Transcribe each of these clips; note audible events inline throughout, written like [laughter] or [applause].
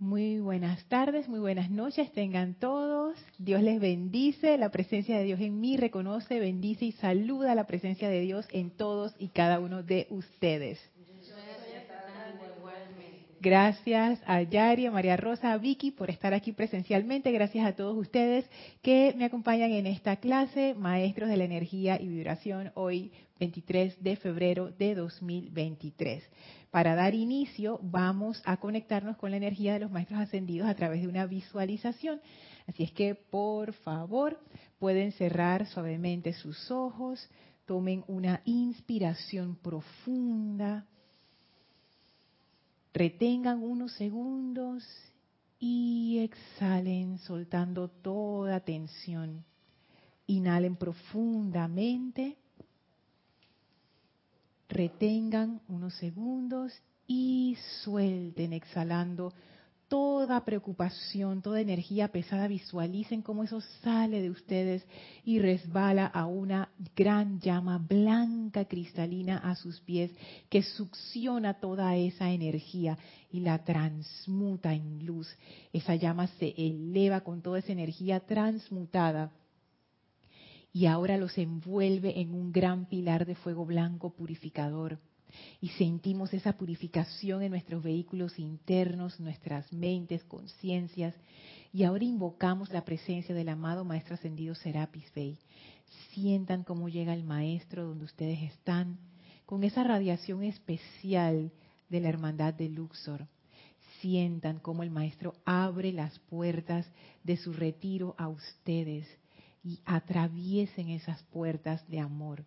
Muy buenas tardes, muy buenas noches, tengan todos. Dios les bendice, la presencia de Dios en mí reconoce, bendice y saluda la presencia de Dios en todos y cada uno de ustedes. Gracias a Yari, a María Rosa, a Vicky por estar aquí presencialmente. Gracias a todos ustedes que me acompañan en esta clase, Maestros de la Energía y Vibración, hoy 23 de febrero de 2023. Para dar inicio, vamos a conectarnos con la energía de los Maestros Ascendidos a través de una visualización. Así es que, por favor, pueden cerrar suavemente sus ojos, tomen una inspiración profunda Retengan unos segundos y exhalen soltando toda tensión. Inhalen profundamente. Retengan unos segundos y suelten exhalando toda preocupación, toda energía pesada, visualicen cómo eso sale de ustedes y resbala a una gran llama blanca cristalina a sus pies que succiona toda esa energía y la transmuta en luz. Esa llama se eleva con toda esa energía transmutada y ahora los envuelve en un gran pilar de fuego blanco purificador y sentimos esa purificación en nuestros vehículos internos, nuestras mentes, conciencias. Y ahora invocamos la presencia del amado Maestro Ascendido Serapis Bey. Sientan cómo llega el Maestro donde ustedes están, con esa radiación especial de la hermandad de Luxor. Sientan cómo el Maestro abre las puertas de su retiro a ustedes y atraviesen esas puertas de amor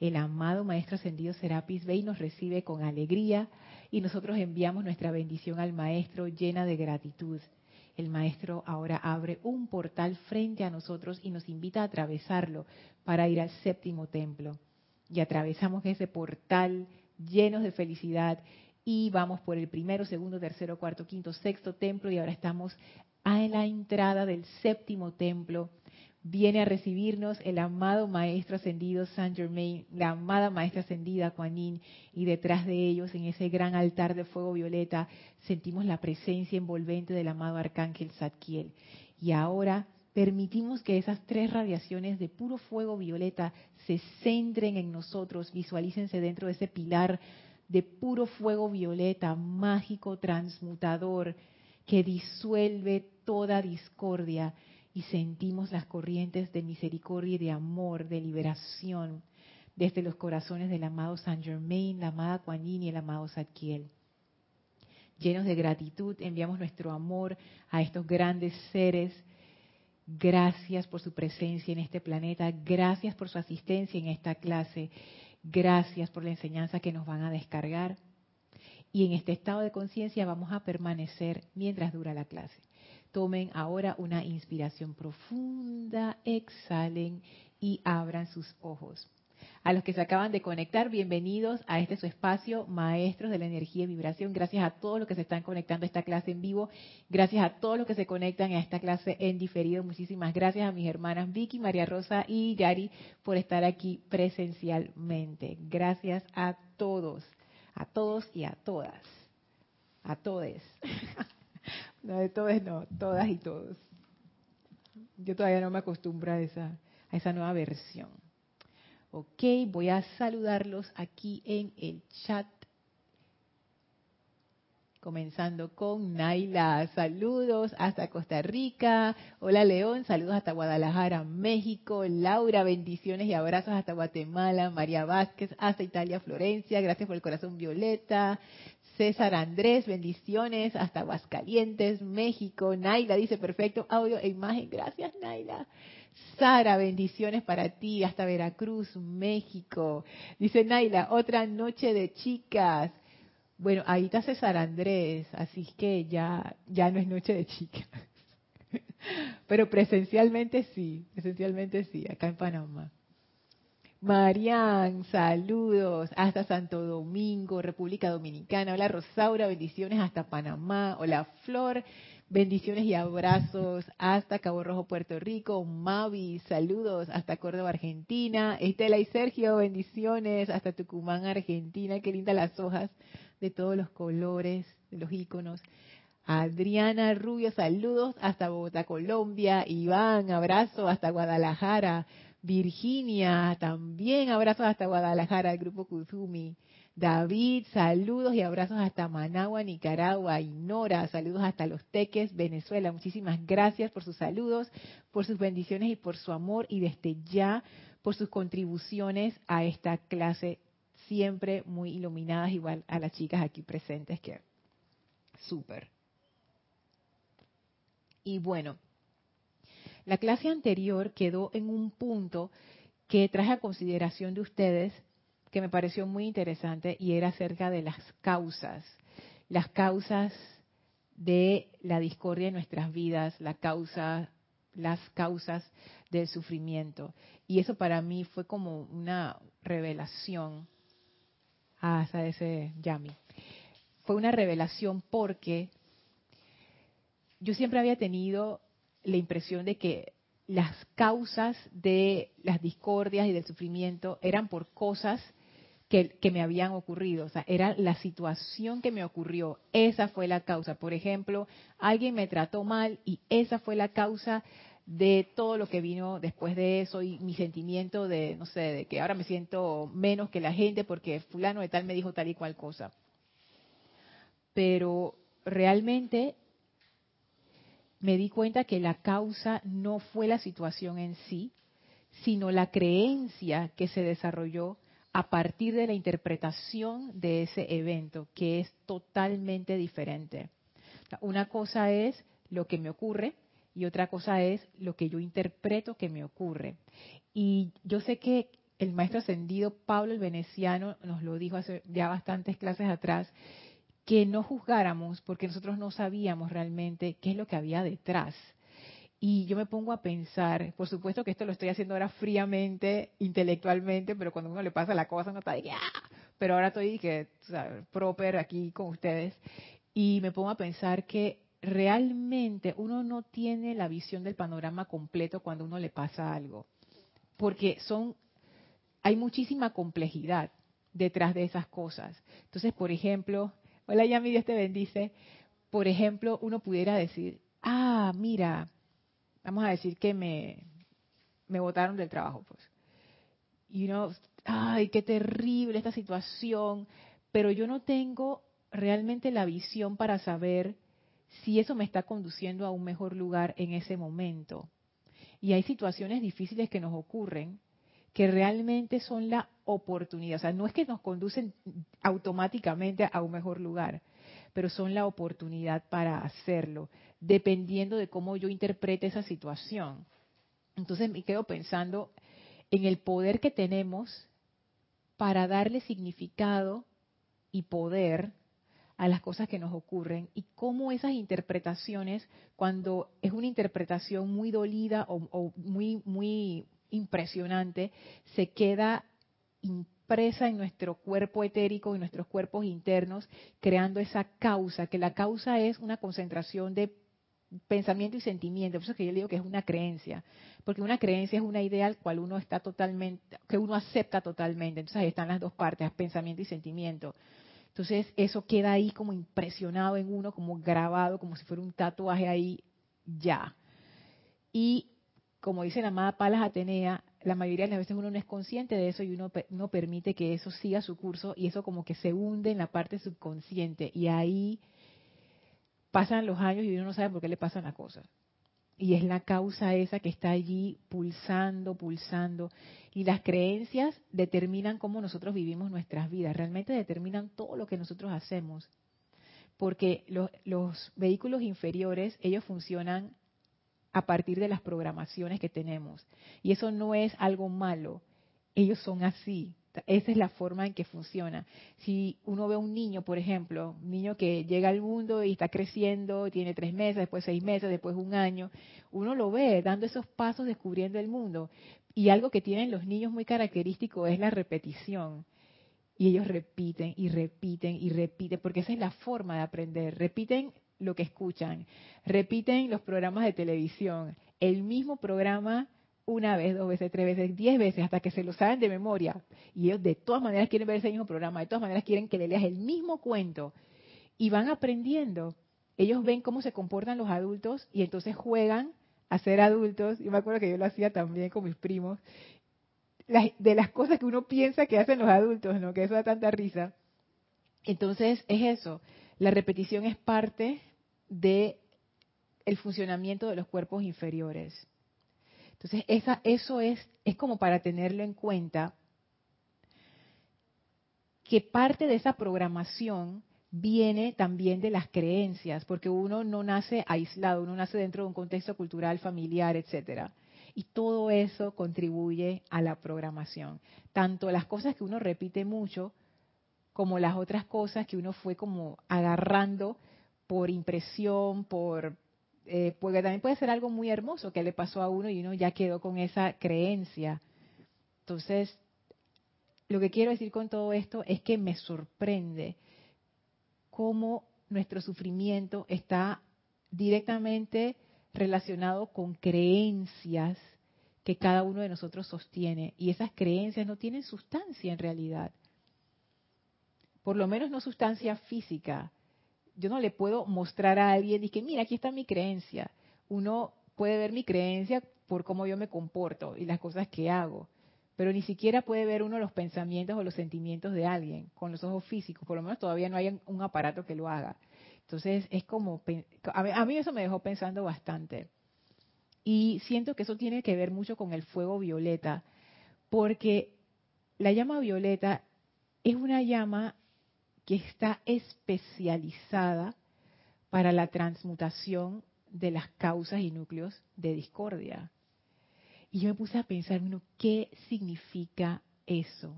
el amado Maestro Ascendido Serapis Bey nos recibe con alegría y nosotros enviamos nuestra bendición al Maestro llena de gratitud. El Maestro ahora abre un portal frente a nosotros y nos invita a atravesarlo para ir al séptimo templo. Y atravesamos ese portal llenos de felicidad y vamos por el primero, segundo, tercero, cuarto, quinto, sexto templo y ahora estamos a la entrada del séptimo templo viene a recibirnos el amado Maestro Ascendido Saint Germain, la amada Maestra Ascendida Kuan Yin, y detrás de ellos, en ese gran altar de fuego violeta, sentimos la presencia envolvente del amado Arcángel Zadkiel. Y ahora permitimos que esas tres radiaciones de puro fuego violeta se centren en nosotros, visualícense dentro de ese pilar de puro fuego violeta, mágico, transmutador, que disuelve toda discordia y sentimos las corrientes de misericordia y de amor, de liberación, desde los corazones del amado Saint Germain, la amada Kuan y el amado Zadkiel. Llenos de gratitud, enviamos nuestro amor a estos grandes seres. Gracias por su presencia en este planeta, gracias por su asistencia en esta clase, gracias por la enseñanza que nos van a descargar. Y en este estado de conciencia vamos a permanecer mientras dura la clase. Tomen ahora una inspiración profunda, exhalen y abran sus ojos. A los que se acaban de conectar, bienvenidos a este su espacio, Maestros de la Energía y Vibración. Gracias a todos los que se están conectando a esta clase en vivo. Gracias a todos los que se conectan a esta clase en diferido. Muchísimas gracias a mis hermanas Vicky, María Rosa y Yari por estar aquí presencialmente. Gracias a todos, a todos y a todas. A todes. [laughs] No, de todos no, todas y todos. Yo todavía no me acostumbro a esa, a esa nueva versión. Ok, voy a saludarlos aquí en el chat. Comenzando con Naila, saludos hasta Costa Rica. Hola León, saludos hasta Guadalajara, México. Laura, bendiciones y abrazos hasta Guatemala. María Vázquez, hasta Italia, Florencia. Gracias por el corazón violeta. César Andrés, bendiciones hasta Aguascalientes, México. Naila dice perfecto audio e imagen. Gracias, Naila. Sara, bendiciones para ti hasta Veracruz, México. Dice Naila, otra noche de chicas. Bueno, ahí está César Andrés, así que ya, ya no es noche de chicas. [laughs] Pero presencialmente sí, presencialmente sí, acá en Panamá. Marian, saludos hasta Santo Domingo, República Dominicana. Hola Rosaura, bendiciones hasta Panamá. Hola Flor, bendiciones y abrazos hasta Cabo Rojo, Puerto Rico. Mavi, saludos hasta Córdoba, Argentina. Estela y Sergio, bendiciones hasta Tucumán, Argentina. Qué lindas las hojas de todos los colores, de los iconos. Adriana Rubio, saludos hasta Bogotá, Colombia. Iván, abrazo hasta Guadalajara. Virginia, también abrazos hasta Guadalajara, el grupo Kuzumi. David, saludos y abrazos hasta Managua, Nicaragua. Y Nora, saludos hasta Los Teques, Venezuela. Muchísimas gracias por sus saludos, por sus bendiciones y por su amor y desde ya por sus contribuciones a esta clase, siempre muy iluminadas, igual a las chicas aquí presentes, que súper. Y bueno, la clase anterior quedó en un punto que traje a consideración de ustedes que me pareció muy interesante y era acerca de las causas, las causas de la discordia en nuestras vidas, la causa, las causas del sufrimiento. Y eso para mí fue como una revelación. Hasta ese Yami. Fue una revelación porque yo siempre había tenido la impresión de que las causas de las discordias y del sufrimiento eran por cosas que, me habían ocurrido, o sea, era la situación que me ocurrió, esa fue la causa. Por ejemplo, alguien me trató mal y esa fue la causa de todo lo que vino después de eso y mi sentimiento de, no sé, de que ahora me siento menos que la gente porque fulano de tal me dijo tal y cual cosa. Pero realmente me di cuenta que la causa no fue la situación en sí, sino la creencia que se desarrolló a partir de la interpretación de ese evento, que es totalmente diferente. Una cosa es lo que me ocurre y otra cosa es lo que yo interpreto que me ocurre. Y yo sé que el maestro ascendido Pablo el Veneciano nos lo dijo hace ya bastantes clases atrás, que no juzgáramos porque nosotros no sabíamos realmente qué es lo que había detrás. Y yo me pongo a pensar, por supuesto que esto lo estoy haciendo ahora fríamente, intelectualmente, pero cuando uno le pasa la cosa uno está de ¡ah! Pero ahora estoy que, proper aquí con ustedes. Y me pongo a pensar que realmente uno no tiene la visión del panorama completo cuando uno le pasa algo. Porque son, hay muchísima complejidad detrás de esas cosas. Entonces, por ejemplo, Hola Yami, Dios te bendice. Por ejemplo, uno pudiera decir, ah, mira, vamos a decir que me, me botaron del trabajo, pues. Y uno, ay, qué terrible esta situación, pero yo no tengo realmente la visión para saber si eso me está conduciendo a un mejor lugar en ese momento. Y hay situaciones difíciles que nos ocurren que realmente son la oportunidad. O sea, no es que nos conducen automáticamente a un mejor lugar, pero son la oportunidad para hacerlo, dependiendo de cómo yo interprete esa situación. Entonces me quedo pensando en el poder que tenemos para darle significado y poder a las cosas que nos ocurren y cómo esas interpretaciones, cuando es una interpretación muy dolida o, muy, muy impresionante, se queda impresa en nuestro cuerpo etérico, y nuestros cuerpos internos, creando esa causa, que la causa es una concentración de pensamiento y sentimiento, por eso es que yo digo que es una creencia, porque una creencia es una idea al cual uno está totalmente, que uno acepta totalmente, entonces ahí están las dos partes, pensamiento y sentimiento. Entonces eso queda ahí como impresionado en uno, como grabado, como si fuera un tatuaje ahí ya. Y como dice la amada Palas Atenea, la mayoría de las veces uno no es consciente de eso y uno no permite que eso siga su curso y eso como que se hunde en la parte subconsciente y ahí pasan los años y uno no sabe por qué le pasan las cosas. Y es la causa esa que está allí pulsando, pulsando. Y las creencias determinan cómo nosotros vivimos nuestras vidas, realmente determinan todo lo que nosotros hacemos. Porque los, los vehículos inferiores, ellos funcionan a partir de las programaciones que tenemos. Y eso no es algo malo, ellos son así. Esa es la forma en que funciona. Si uno ve a un niño, por ejemplo, un niño que llega al mundo y está creciendo, tiene tres meses, después seis meses, después un año, uno lo ve dando esos pasos descubriendo el mundo. Y algo que tienen los niños muy característico es la repetición. Y ellos repiten y repiten y repiten, porque esa es la forma de aprender. Repiten lo que escuchan. Repiten los programas de televisión, el mismo programa una vez, dos veces, tres veces, diez veces, hasta que se lo saben de memoria. Y ellos de todas maneras quieren ver ese mismo programa, de todas maneras quieren que le leas el mismo cuento. Y van aprendiendo. ellos ven cómo se comportan los adultos y entonces juegan a ser adultos. Yo me acuerdo que yo lo hacía también con mis primos. de las cosas que uno piensa que hacen los adultos, ¿no? Que eso da tanta risa. Entonces, es eso. La repetición es parte de el funcionamiento de los cuerpos inferiores. Entonces, esa, eso es, es como para tenerlo en cuenta que parte de esa programación viene también de las creencias, porque uno no nace aislado, uno nace dentro de un contexto cultural, familiar, etcétera. Y todo eso contribuye a la programación. Tanto las cosas que uno repite mucho, como las otras cosas que uno fue como agarrando por impresión, por eh, porque también puede ser algo muy hermoso que le pasó a uno y uno ya quedó con esa creencia. Entonces, lo que quiero decir con todo esto es que me sorprende cómo nuestro sufrimiento está directamente relacionado con creencias que cada uno de nosotros sostiene. Y esas creencias no tienen sustancia en realidad. Por lo menos no sustancia física. Yo no le puedo mostrar a alguien y que, mira, aquí está mi creencia. Uno puede ver mi creencia por cómo yo me comporto y las cosas que hago pero ni siquiera puede ver uno los pensamientos o los sentimientos de alguien con los ojos físicos, por lo menos todavía no hay un aparato que lo haga. Entonces es como, a mí eso me dejó pensando bastante. Y siento que eso tiene que ver mucho con el fuego violeta, porque la llama violeta es una llama que está especializada para la transmutación de las causas y núcleos de discordia. Y yo me puse a pensar, bueno, ¿qué significa eso?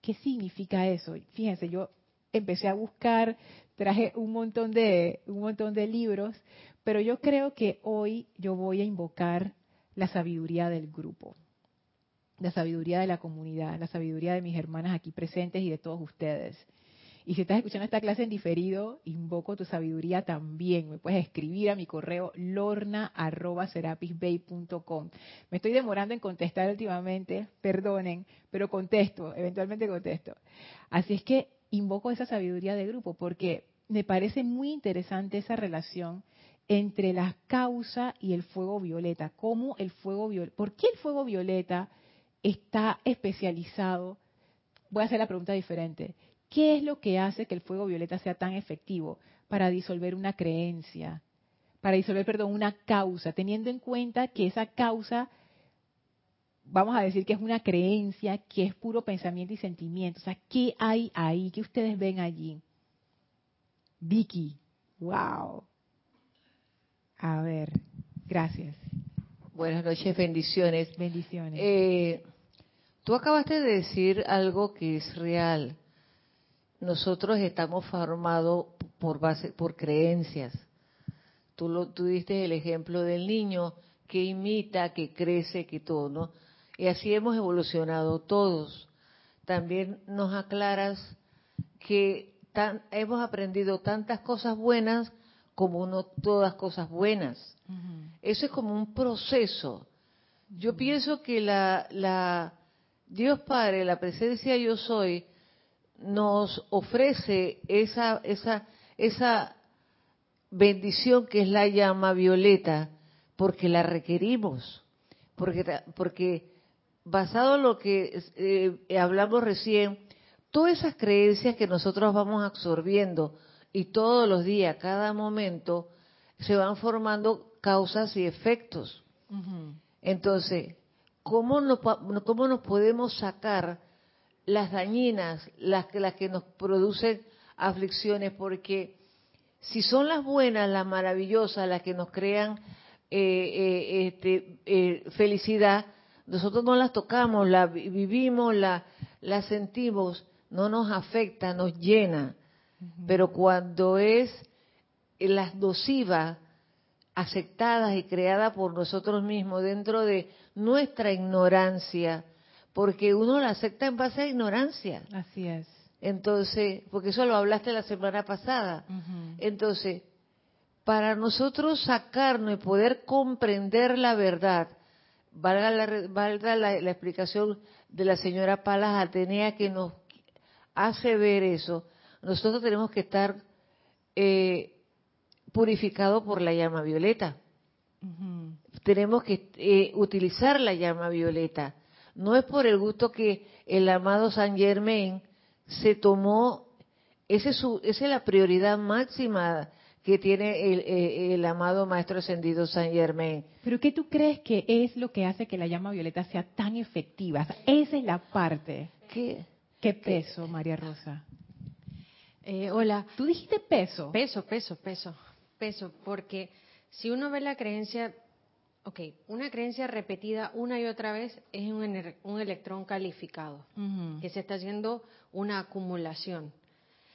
¿Qué significa eso? Fíjense, yo empecé a buscar, traje un montón de un montón de libros, pero yo creo que hoy yo voy a invocar la sabiduría del grupo, la sabiduría de la comunidad, la sabiduría de mis hermanas aquí presentes y de todos ustedes. Y si estás escuchando esta clase en diferido, invoco tu sabiduría también. Me puedes escribir a mi correo lorna.serapisbay.com. Me estoy demorando en contestar últimamente, perdonen, pero contesto, eventualmente contesto. Así es que invoco esa sabiduría de grupo porque me parece muy interesante esa relación entre la causa y el fuego violeta. ¿Cómo el fuego violeta? ¿Por qué el fuego violeta está especializado? Voy a hacer la pregunta diferente. ¿Qué es lo que hace que el fuego violeta sea tan efectivo para disolver una creencia? Para disolver, perdón, una causa, teniendo en cuenta que esa causa, vamos a decir que es una creencia, que es puro pensamiento y sentimiento. O sea, ¿qué hay ahí? ¿Qué ustedes ven allí? Vicky, wow. A ver, gracias. Buenas noches, bendiciones. Bendiciones. Eh, tú acabaste de decir algo que es real nosotros estamos formados por base, por creencias. Tú, lo, tú diste el ejemplo del niño que imita, que crece, que todo, ¿no? Y así hemos evolucionado todos. También nos aclaras que hemos aprendido tantas cosas buenas como no todas cosas buenas. Eso es como un proceso. Yo pienso que la, la Dios Padre, la presencia yo soy, nos ofrece esa, esa, esa bendición que es la llama violeta, porque la requerimos, porque, porque basado en lo que eh, hablamos recién, todas esas creencias que nosotros vamos absorbiendo y todos los días, cada momento, se van formando causas y efectos. Entonces, ¿cómo nos, ¿cómo nos podemos sacar las dañinas, las, las que nos producen aflicciones, porque si son las buenas, las maravillosas, las que nos crean eh, eh, este, eh, felicidad, nosotros no las tocamos, las vivimos, las la sentimos, no nos afecta, nos llena. Pero cuando es las nocivas, aceptadas y creadas por nosotros mismos dentro de nuestra ignorancia, porque uno la acepta en base a ignorancia. Así es. Entonces, porque eso lo hablaste la semana pasada. Entonces, para nosotros sacarnos y poder comprender la verdad, valga la, valga la, explicación de la señora Palas Atenea que nos hace ver eso, nosotros tenemos que estar eh, purificado por la llama violeta. Tenemos que eh, utilizar la llama violeta. No es por el gusto que el amado San Germain se tomó, ese es esa es la prioridad máxima que tiene el, eh, el, amado Maestro Ascendido San Germain. Pero ¿qué tú crees que es lo que hace que la llama violeta sea tan efectiva? esa es la parte. ¿Qué, ¿Qué peso, María Rosa? Eh, hola. ¿Tú dijiste peso? Peso, peso, peso. Peso, porque si uno ve la creencia, ok, una creencia repetida una y otra vez es un, un electrón calificado, que se está haciendo una acumulación.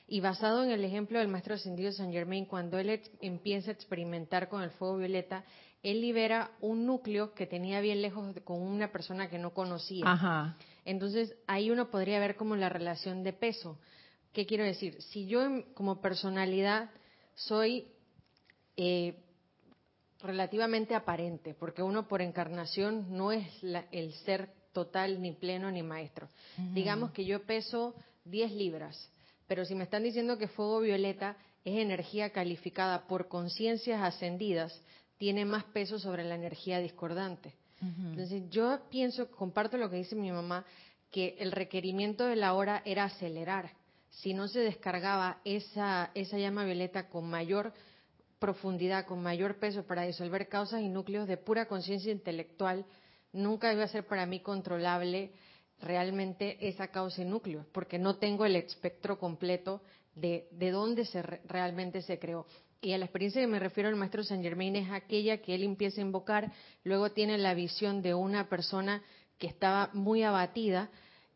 Y basado en el ejemplo del maestro ascendido Saint Germain, cuando él empieza a experimentar con el fuego violeta, él libera un núcleo que tenía bien lejos con una persona que no conocía. Ajá. Entonces ahí uno podría ver como la relación de peso. ¿Qué quiero decir? Si yo como personalidad soy eh, relativamente aparente, porque uno por encarnación no es el ser total, ni pleno, ni maestro. Digamos que yo peso 10 libras pero si me están diciendo que fuego violeta es energía calificada por conciencias ascendidas, tiene más peso sobre la energía discordante. Entonces yo pienso, comparto lo que dice mi mamá, que el requerimiento de la hora era acelerar. Si no se descargaba esa, esa llama violeta con mayor profundidad, con mayor peso para disolver causas y núcleos de pura conciencia intelectual, nunca iba a ser para mí controlable realmente esa causa y núcleo, porque no tengo el espectro completo de, de dónde se realmente se creó. Y a la experiencia que me refiero al maestro Saint Germain es aquella que él empieza a invocar, luego tiene la visión de una persona que estaba muy abatida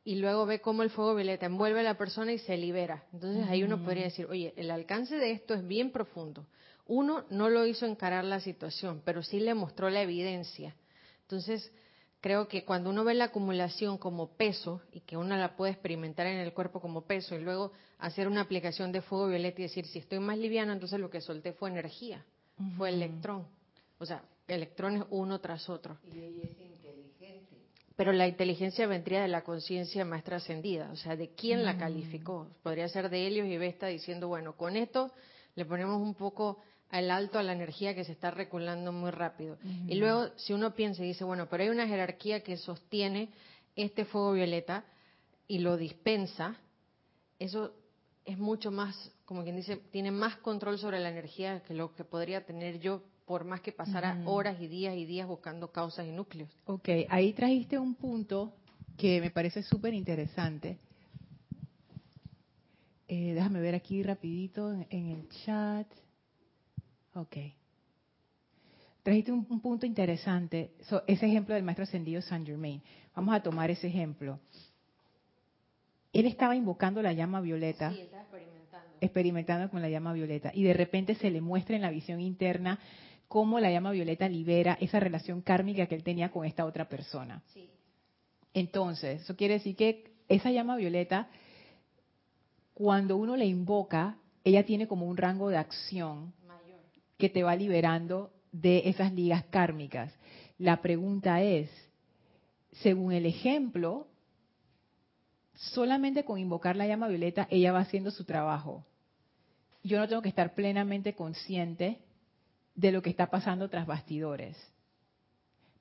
y luego ve cómo el fuego violeta envuelve a la persona y se libera. Entonces ahí uno podría decir, oye, el alcance de esto es bien profundo. Uno no lo hizo encarar la situación, pero sí le mostró la evidencia. Entonces, creo que cuando uno ve la acumulación como peso y que uno la puede experimentar en el cuerpo como peso y luego hacer una aplicación de fuego violeta y decir, si estoy más liviano, entonces lo que solté fue energía, fue electrón. O sea, electrones uno tras otro. Y ella es inteligente. Pero la inteligencia vendría de la conciencia más trascendida, o sea, de quién la calificó. Podría ser de Helios y Vesta diciendo, bueno, con esto le ponemos un poco al alto a la energía que se está reculando muy rápido. Y luego, si uno piensa y dice, bueno, pero hay una jerarquía que sostiene este fuego violeta y lo dispensa, eso es mucho más, como quien dice, tiene más control sobre la energía que lo que podría tener yo por más que pasara horas y días y días buscando causas y núcleos. Ok, ahí trajiste un punto que me parece súper interesante. Eh, déjame ver aquí rapidito en el chat. Ok. Trajiste un, punto interesante, ese ejemplo del maestro ascendido Saint Germain. Vamos a tomar ese ejemplo. Él estaba invocando la llama violeta. Sí, estaba experimentando. Experimentando con la llama violeta. Y de repente se le muestra en la visión interna cómo la llama violeta libera esa relación kármica que él tenía con esta otra persona. Sí. Entonces, eso quiere decir que esa llama violeta, cuando uno la invoca, ella tiene como un rango de acción que te va liberando de esas ligas kármicas. La pregunta es, según el ejemplo, solamente con invocar la llama violeta ella va haciendo su trabajo. Yo no tengo que estar plenamente consciente de lo que está pasando tras bastidores.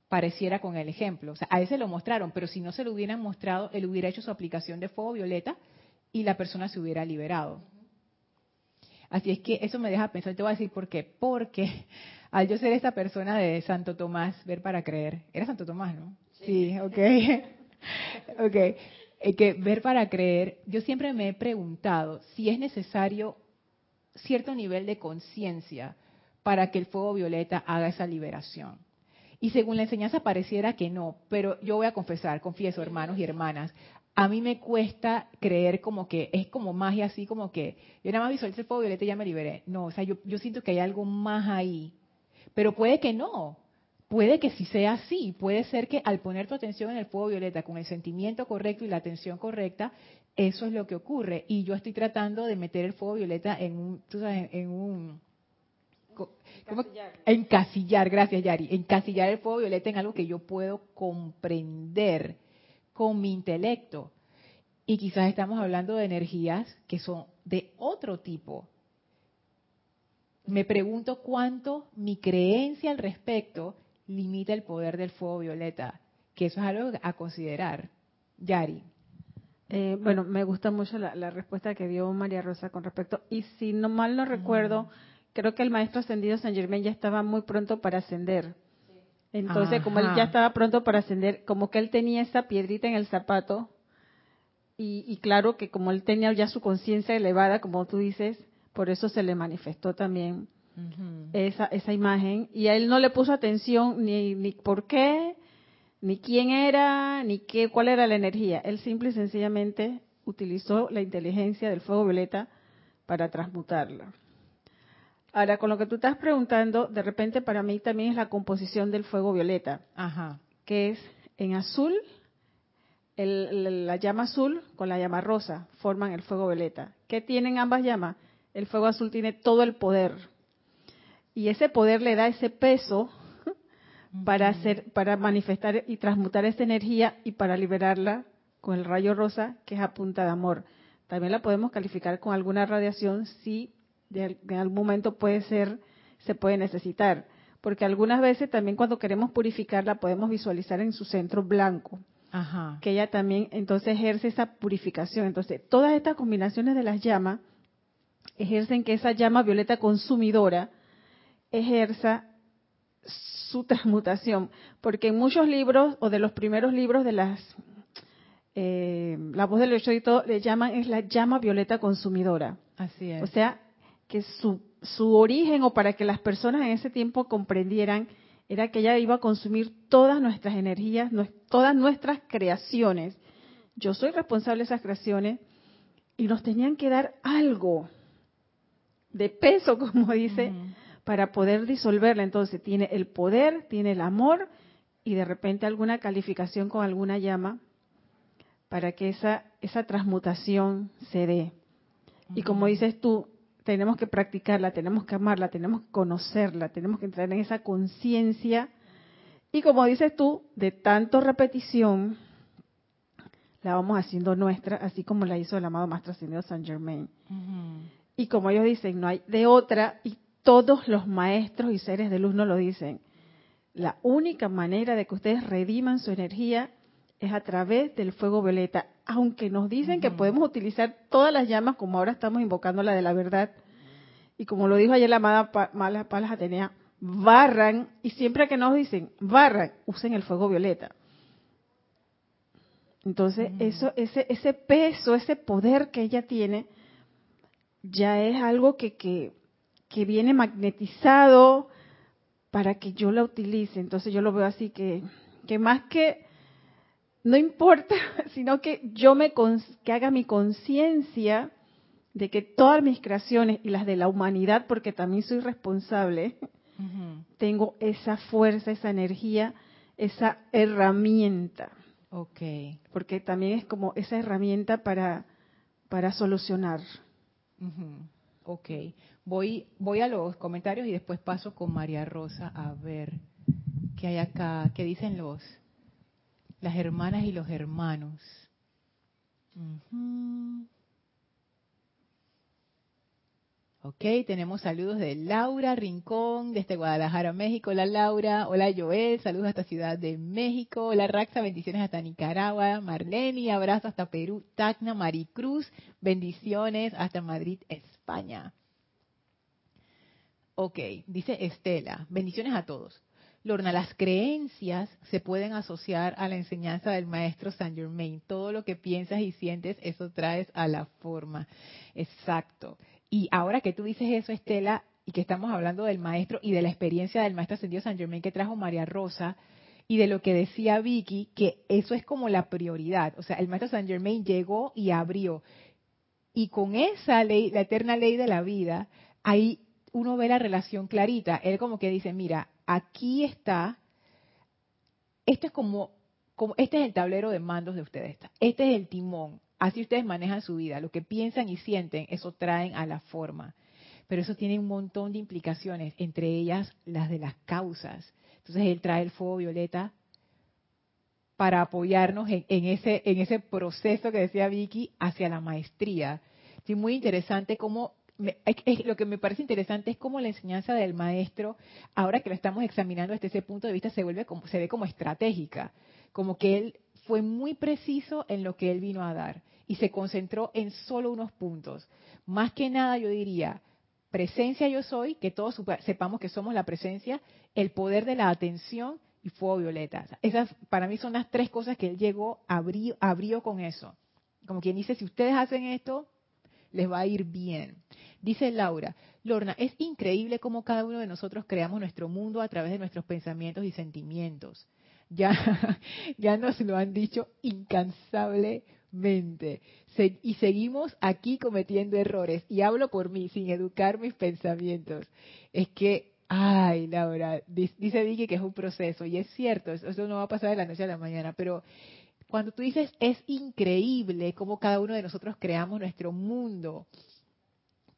Pareciera con el ejemplo. O sea, a ese lo mostraron, pero si no se lo hubieran mostrado, él hubiera hecho su aplicación de fuego violeta y la persona se hubiera liberado. Así es que eso me deja pensar, te voy a decir por qué. Porque [laughs] al yo ser esta persona de Santo Tomás, ver para creer, era Santo Tomás, ¿no? Sí, ok. [laughs] ok. que ver para creer, yo siempre me he preguntado si es necesario cierto nivel de conciencia para que el fuego violeta haga esa liberación. Y según la enseñanza pareciera que no, pero yo voy a confesar, confieso hermanos y hermanas, a mí me cuesta creer como que es como magia así como que yo nada más visualizo el fuego violeta y ya me liberé. No, o sea, yo, yo siento que hay algo más ahí. Pero puede que no. Puede que sí sea así. Puede ser que al poner tu atención en el fuego violeta con el sentimiento correcto y la atención correcta, eso es lo que ocurre. Y yo estoy tratando de meter el fuego violeta en un, tú sabes, en un Encasillar. Encasillar, gracias Yari. Encasillar el fuego violeta en algo que yo puedo comprender con mi intelecto. Y quizás estamos hablando de energías que son de otro tipo. me pregunto cuánto mi creencia al respecto limita el poder del fuego violeta, que eso es algo a considerar. Yari. Eh, bueno, me gusta mucho la, respuesta que dio María Rosa con respecto, y si no mal no recuerdo, creo que el maestro ascendido San Germain ya estaba muy pronto para ascender. Entonces, como él ya estaba pronto para ascender, como que él tenía esa piedrita en el zapato, y, claro que como él tenía ya su conciencia elevada, como tú dices, por eso se le manifestó también esa, esa imagen, y a él no le puso atención ni, ni por qué, ni quién era, ni qué, cuál era la energía. Él simple y sencillamente utilizó la inteligencia del fuego violeta para transmutarla. Ahora, con lo que tú estás preguntando, de repente para mí también es la composición del fuego violeta, Ajá. que es en azul, la llama azul con la llama rosa forman el fuego violeta. ¿Qué tienen ambas llamas? El fuego azul tiene todo el poder. Y ese poder le da ese peso para hacer, para manifestar y transmutar esa energía y para liberarla con el rayo rosa, que es a punta de amor. También la podemos calificar con alguna radiación si de, en algún momento puede ser, se puede necesitar. Porque algunas veces también cuando queremos purificarla podemos visualizar en su centro blanco. Que ella también entonces ejerce esa purificación. Entonces, todas estas combinaciones de las llamas ejercen que esa llama violeta consumidora ejerza su transmutación, porque en muchos libros o de los primeros libros de las eh, la voz del hecho y todo le llaman es la llama violeta consumidora. Así es. O sea, que su su origen o para que las personas en ese tiempo comprendieran era que ella iba a consumir todas nuestras energías, todas nuestras creaciones. Yo soy responsable de esas creaciones y nos tenían que dar algo de peso, [laughs] como dice, para poder disolverla. Entonces tiene el poder, tiene el amor y de repente alguna calificación con alguna llama para que esa, esa transmutación se dé. Y como dices tú, tenemos que practicarla, tenemos que amarla, tenemos que conocerla, tenemos que entrar en esa conciencia. Y como dices tú, de tanto repetición, la vamos haciendo nuestra, así como la hizo el amado Maestro Ascendido San Germain. Y como ellos dicen, no hay de otra, y todos los maestros y seres de luz no lo dicen. La única manera de que ustedes rediman su energía es a través del fuego violeta, aunque nos dicen que podemos utilizar todas las llamas, como ahora estamos invocando la de la verdad, y como lo dijo ayer la amada Palas Atenea, barran, y siempre que nos dicen barran, usen el fuego violeta. Entonces, eso, ese, ese peso, ese poder que ella tiene, ya es algo que, que, que viene magnetizado para que yo la utilice. Entonces yo lo veo así que, que más que no importa, [laughs] sino que yo me que haga mi conciencia de que todas mis creaciones y las de la humanidad, porque también soy responsable, tengo esa fuerza, esa energía, esa herramienta. Okay. Porque también es como esa herramienta para, para solucionar. Ok. Voy, voy a los comentarios y después paso con María Rosa a ver qué hay acá, qué dicen los las hermanas y los hermanos. Ok, tenemos saludos de Laura Rincón desde Guadalajara, México. Hola Laura, hola Joel, saludos hasta Ciudad de México. Hola Raxa, bendiciones hasta Nicaragua. Marlene, abrazo hasta Perú. Tacna, Maricruz, bendiciones hasta Madrid, España. Ok, dice Estela, bendiciones a todos. Lorna, las creencias se pueden asociar a la enseñanza del maestro Saint Germain. Todo lo que piensas y sientes, eso traes a la forma. Exacto. Y ahora que tú dices eso, Estela, y que estamos hablando del maestro y de la experiencia del maestro ascendido Saint Germain que trajo María Rosa, y de lo que decía Vicky, que eso es como la prioridad. O sea, el maestro Saint Germain llegó y abrió. Y con esa ley, la eterna ley de la vida, ahí uno ve la relación clarita. Él como que dice, mira, aquí está, esto es como, como, este es el tablero de mandos de ustedes, este es el timón, así ustedes manejan su vida, lo que piensan y sienten, eso traen a la forma. Pero eso tiene un montón de implicaciones, entre ellas las de las causas. Entonces él trae el fuego violeta para apoyarnos en, ese, en ese proceso que decía Vicky hacia la maestría. Es muy interesante cómo lo que me parece interesante es cómo la enseñanza del maestro, ahora que lo estamos examinando desde ese punto de vista, se vuelve como, se ve como estratégica, como que él fue muy preciso en lo que él vino a dar y se concentró en solo unos puntos. Más que nada, yo diría, presencia yo soy, que todos sepamos que somos la presencia, el poder de la atención y fuego violeta. Esas para mí son las tres cosas que él llegó, abrió, abrió con eso. Como quien dice, si ustedes hacen esto, les va a ir bien. Dice Laura, Lorna, es increíble cómo cada uno de nosotros creamos nuestro mundo a través de nuestros pensamientos y sentimientos. Ya, [laughs] ya nos lo han dicho incansablemente. y seguimos aquí cometiendo errores. Y hablo por mí, sin educar mis pensamientos. Es que, ay, Laura, dice Vicky que es un proceso. Y es cierto, eso no va a pasar de la noche a la mañana. Pero cuando tú dices, es increíble cómo cada uno de nosotros creamos nuestro mundo,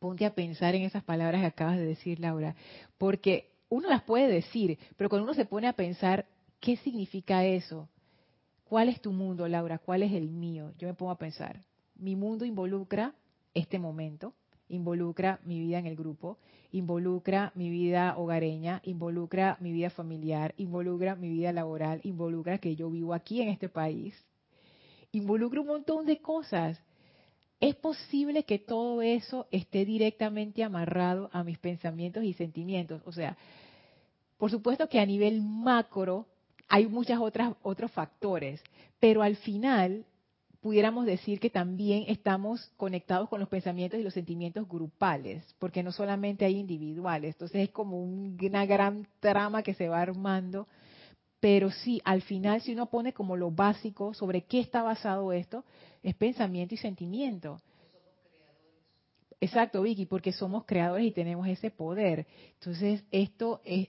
ponte a pensar en esas palabras que acabas de decir, Laura, porque uno las puede decir, pero cuando uno se pone a pensar, ¿qué significa eso? ¿Cuál es tu mundo, Laura? ¿Cuál es el mío? Yo me pongo a pensar, mi mundo involucra este momento, involucra mi vida en el grupo, involucra mi vida hogareña, involucra mi vida familiar, involucra mi vida laboral, involucra que yo vivo aquí en este país, involucra un montón de cosas. Es posible que todo eso esté directamente amarrado a mis pensamientos y sentimientos. O sea, por supuesto que a nivel macro hay muchas otras otros factores, pero al final pudiéramos decir que también estamos conectados con los pensamientos y los sentimientos grupales, porque no solamente hay individuales, entonces es como una gran trama que se va armando, pero sí, al final si uno pone como lo básico sobre qué está basado esto, es pensamiento y sentimiento. Exacto, Vicky, porque somos creadores y tenemos ese poder. Entonces, esto es,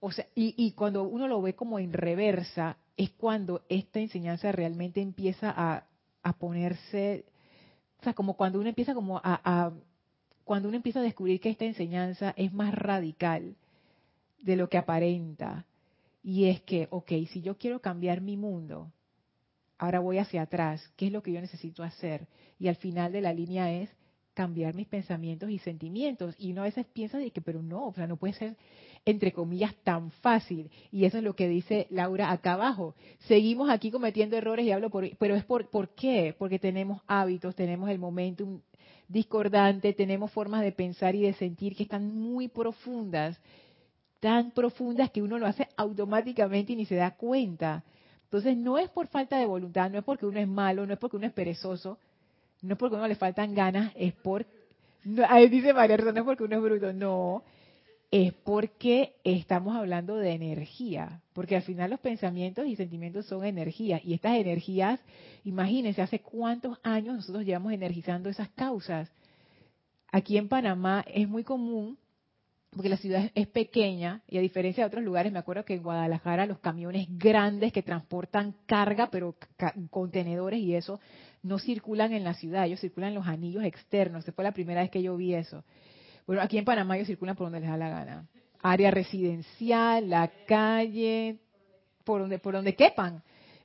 o sea, y, cuando uno lo ve como en reversa, es cuando esta enseñanza realmente empieza a, a ponerse, o sea, como cuando uno empieza como a, cuando uno empieza a descubrir que esta enseñanza es más radical de lo que aparenta. Y es que, ok, si yo quiero cambiar mi mundo, ahora voy hacia atrás, ¿qué es lo que yo necesito hacer? Y al final de la línea es cambiar mis pensamientos y sentimientos. Y uno a veces piensa de que, pero no, o sea, no puede ser entre comillas, tan fácil. Y eso es lo que dice Laura acá abajo. Seguimos aquí cometiendo errores y hablo por... Pero es por, ¿por qué? Porque tenemos hábitos, tenemos el momentum discordante, tenemos formas de pensar y de sentir que están muy profundas, tan profundas que uno lo hace automáticamente y ni se da cuenta. Entonces no es por falta de voluntad, no es porque uno es malo, no es porque uno es perezoso, no es porque uno le faltan ganas, es por... ahí dice María no es porque uno es bruto, no, es porque estamos hablando de energía, porque al final los pensamientos y sentimientos son energía, y estas energías, imagínense, hace cuántos años nosotros llevamos energizando esas causas. Aquí en Panamá es muy común, porque la ciudad es pequeña, y a diferencia de otros lugares, me acuerdo que en Guadalajara los camiones grandes que transportan carga, pero contenedores y eso, no circulan en la ciudad, ellos circulan en los anillos externos. Esa fue la primera vez que yo vi eso. Bueno, aquí en Panamá ellos circulan por donde les da la gana. Área residencial, la calle, por donde, por donde quepan.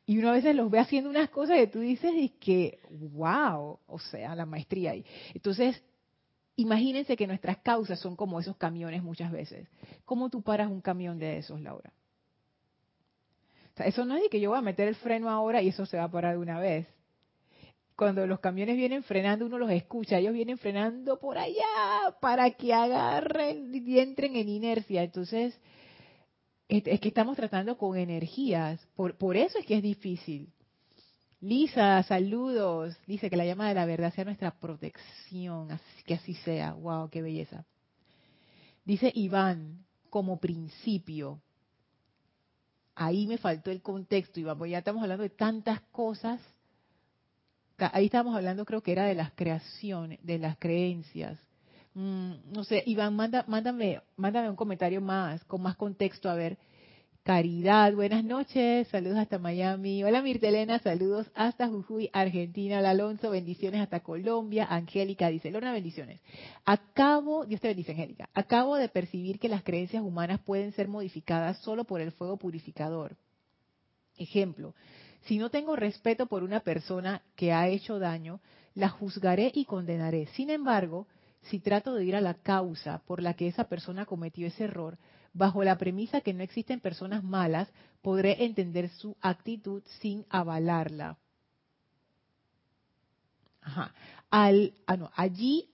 Y uno a veces los ve haciendo unas cosas que tú dices y que, wow, o sea, la maestría ahí. Entonces, imagínense que nuestras causas son como esos camiones muchas veces. ¿Cómo tú paras un camión de esos, Laura? Eso no es de que yo voy a meter el freno ahora y eso se va a parar de una vez cuando los camiones vienen frenando, uno los escucha, ellos vienen frenando por allá para que agarren y entren en inercia. Entonces, es que estamos tratando con energías, por eso es que es difícil. Lisa, saludos. Dice que la llama de la verdad sea nuestra protección, así que así sea. Wow, qué belleza. Dice Iván, como principio. Ahí me faltó el contexto, Iván, porque ya estamos hablando de tantas cosas ahí estábamos hablando, creo que era de las creaciones, de las creencias. Mm, no sé, Iván, manda, mándame, mándame un comentario más, con más contexto, a ver. Caridad, buenas noches, saludos hasta Miami. Hola Mirtelena, saludos hasta Jujuy, Argentina. Hola Alonso, bendiciones hasta Colombia. Angélica dice, Lorna, bendiciones. Acabo, Dios te bendice Angélica, acabo de percibir que las creencias humanas pueden ser modificadas solo por el fuego purificador. Ejemplo, si no tengo respeto por una persona que ha hecho daño, la juzgaré y condenaré. Sin embargo, si trato de ir a la causa por la que esa persona cometió ese error, bajo la premisa que no existen personas malas, podré entender su actitud sin avalarla. Ajá. Ah, allí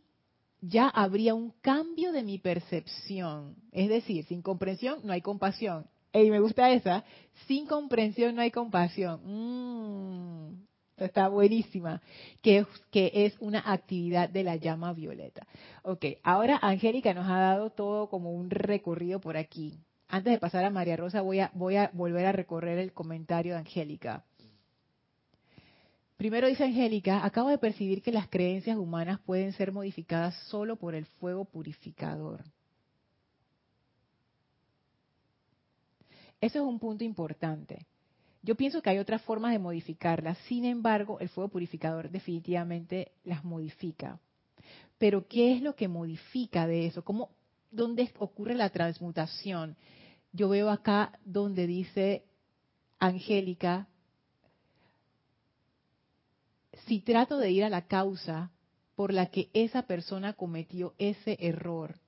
ya habría un cambio de mi percepción. Es decir, sin comprensión no hay compasión. Y me gusta esa. Sin comprensión no hay compasión. Mm, está buenísima. Que, que es una actividad de la llama violeta. Ok, ahora Angélica nos ha dado todo como un recorrido por aquí. Antes de pasar a María Rosa, voy a, voy a volver a recorrer el comentario de Angélica. Primero dice Angélica, acabo de percibir que las creencias humanas pueden ser modificadas solo por el fuego purificador. Eso es un punto importante. Yo pienso que hay otras formas de modificarlas, sin embargo, el fuego purificador definitivamente las modifica. Pero ¿qué es lo que modifica de eso? ¿Cómo, ¿Dónde ocurre la transmutación? Yo veo acá donde dice Angélica, si trato de ir a la causa por la que esa persona cometió ese error,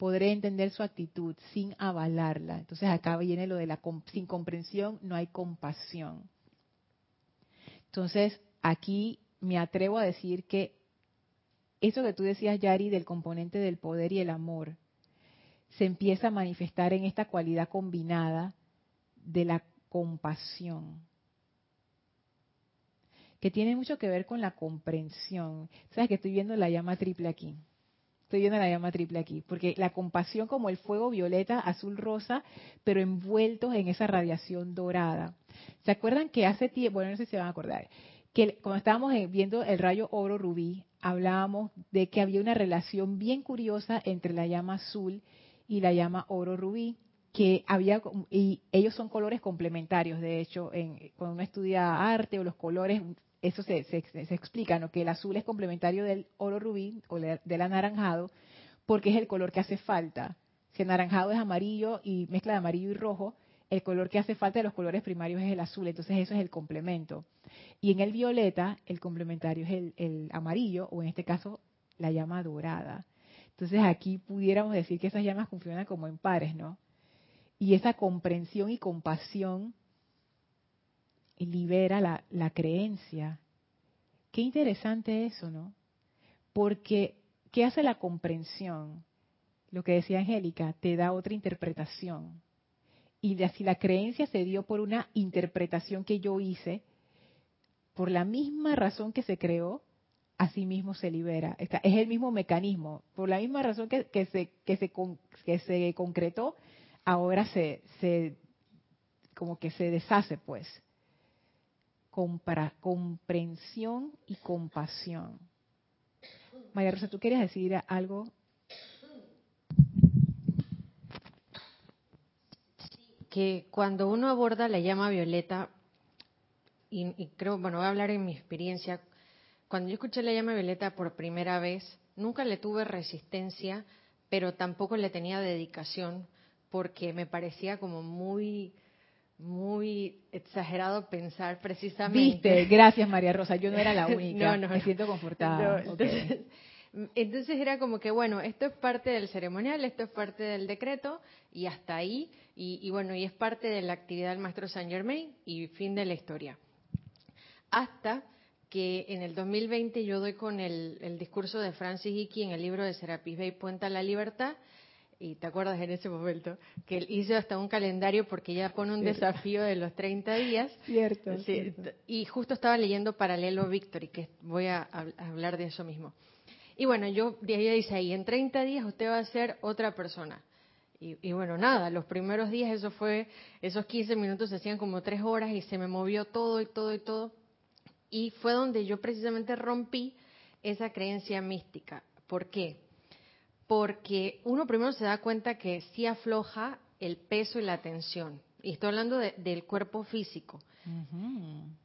podré entender su actitud sin avalarla. Entonces acá viene lo de la sin comprensión no hay compasión. Entonces aquí me atrevo a decir que eso que tú decías, Yari, del componente del poder y el amor, se empieza a manifestar en esta cualidad combinada de la compasión que tiene mucho que ver con la comprensión. Sabes que estoy viendo la llama triple aquí. Estoy viendo la llama triple aquí, porque la compasión como el fuego violeta, azul, rosa, pero envueltos en esa radiación dorada. ¿Se acuerdan que hace tiempo, bueno, no sé si se van a acordar, que cuando estábamos viendo el rayo oro rubí, hablábamos de que había una relación bien curiosa entre la llama azul y la llama oro rubí que había y ellos son colores complementarios de hecho en, cuando uno estudia arte o los colores eso se, explica, ¿no? que el azul es complementario del oro rubí o del anaranjado, porque es el color que hace falta. Si anaranjado es amarillo y mezcla de amarillo y rojo, el color que hace falta de los colores primarios es el azul, entonces eso es el complemento. Y en el violeta, el complementario es el, el amarillo, o en este caso, la llama dorada. Entonces aquí pudiéramos decir que esas llamas funcionan como en pares, ¿no? Y esa comprensión y compasión libera la, creencia. Qué interesante eso, ¿no? Porque, ¿qué hace la comprensión? Lo que decía Angélica, te da otra interpretación. Y si la creencia se dio por una interpretación que yo hice, por la misma razón que se creó, así mismo se libera. Es el mismo mecanismo. Por la misma razón que, se, que, se, que se concretó, ahora se, como que se deshace, pues comprensión y compasión. María Rosa, ¿tú quieres decir algo? Que cuando uno aborda la llama violeta, y, creo, bueno, voy a hablar en mi experiencia, cuando yo escuché la llama violeta por primera vez, nunca le tuve resistencia, pero tampoco le tenía dedicación, porque me parecía como muy muy exagerado pensar precisamente. Viste, gracias María Rosa, yo no era la [laughs] única, no, no, me siento confortada. entonces, era como que, bueno, esto es parte del ceremonial, esto es parte del decreto y hasta ahí, y, bueno, y es parte de la actividad del maestro Saint Germain y fin de la historia. Hasta que en el 2020 yo doy con el, discurso de Francis Hickey en el libro de Serapis Bay Puenta la Libertad, y te acuerdas en ese momento, que él hizo hasta un calendario porque ya pone un desafío de los 30 días. Cierto, Y justo estaba leyendo Paralelo Victory, que voy a, hablar de eso mismo. Y bueno, yo de ahí dice ahí, en 30 días usted va a ser otra persona. Y, y, bueno, nada, los primeros días eso fue, esos 15 minutos se hacían como tres horas y se me movió todo y todo y todo. Y fue donde yo precisamente rompí esa creencia mística. ¿Por qué? Porque uno primero se da cuenta que sí afloja el peso y la tensión. Y estoy hablando del cuerpo físico.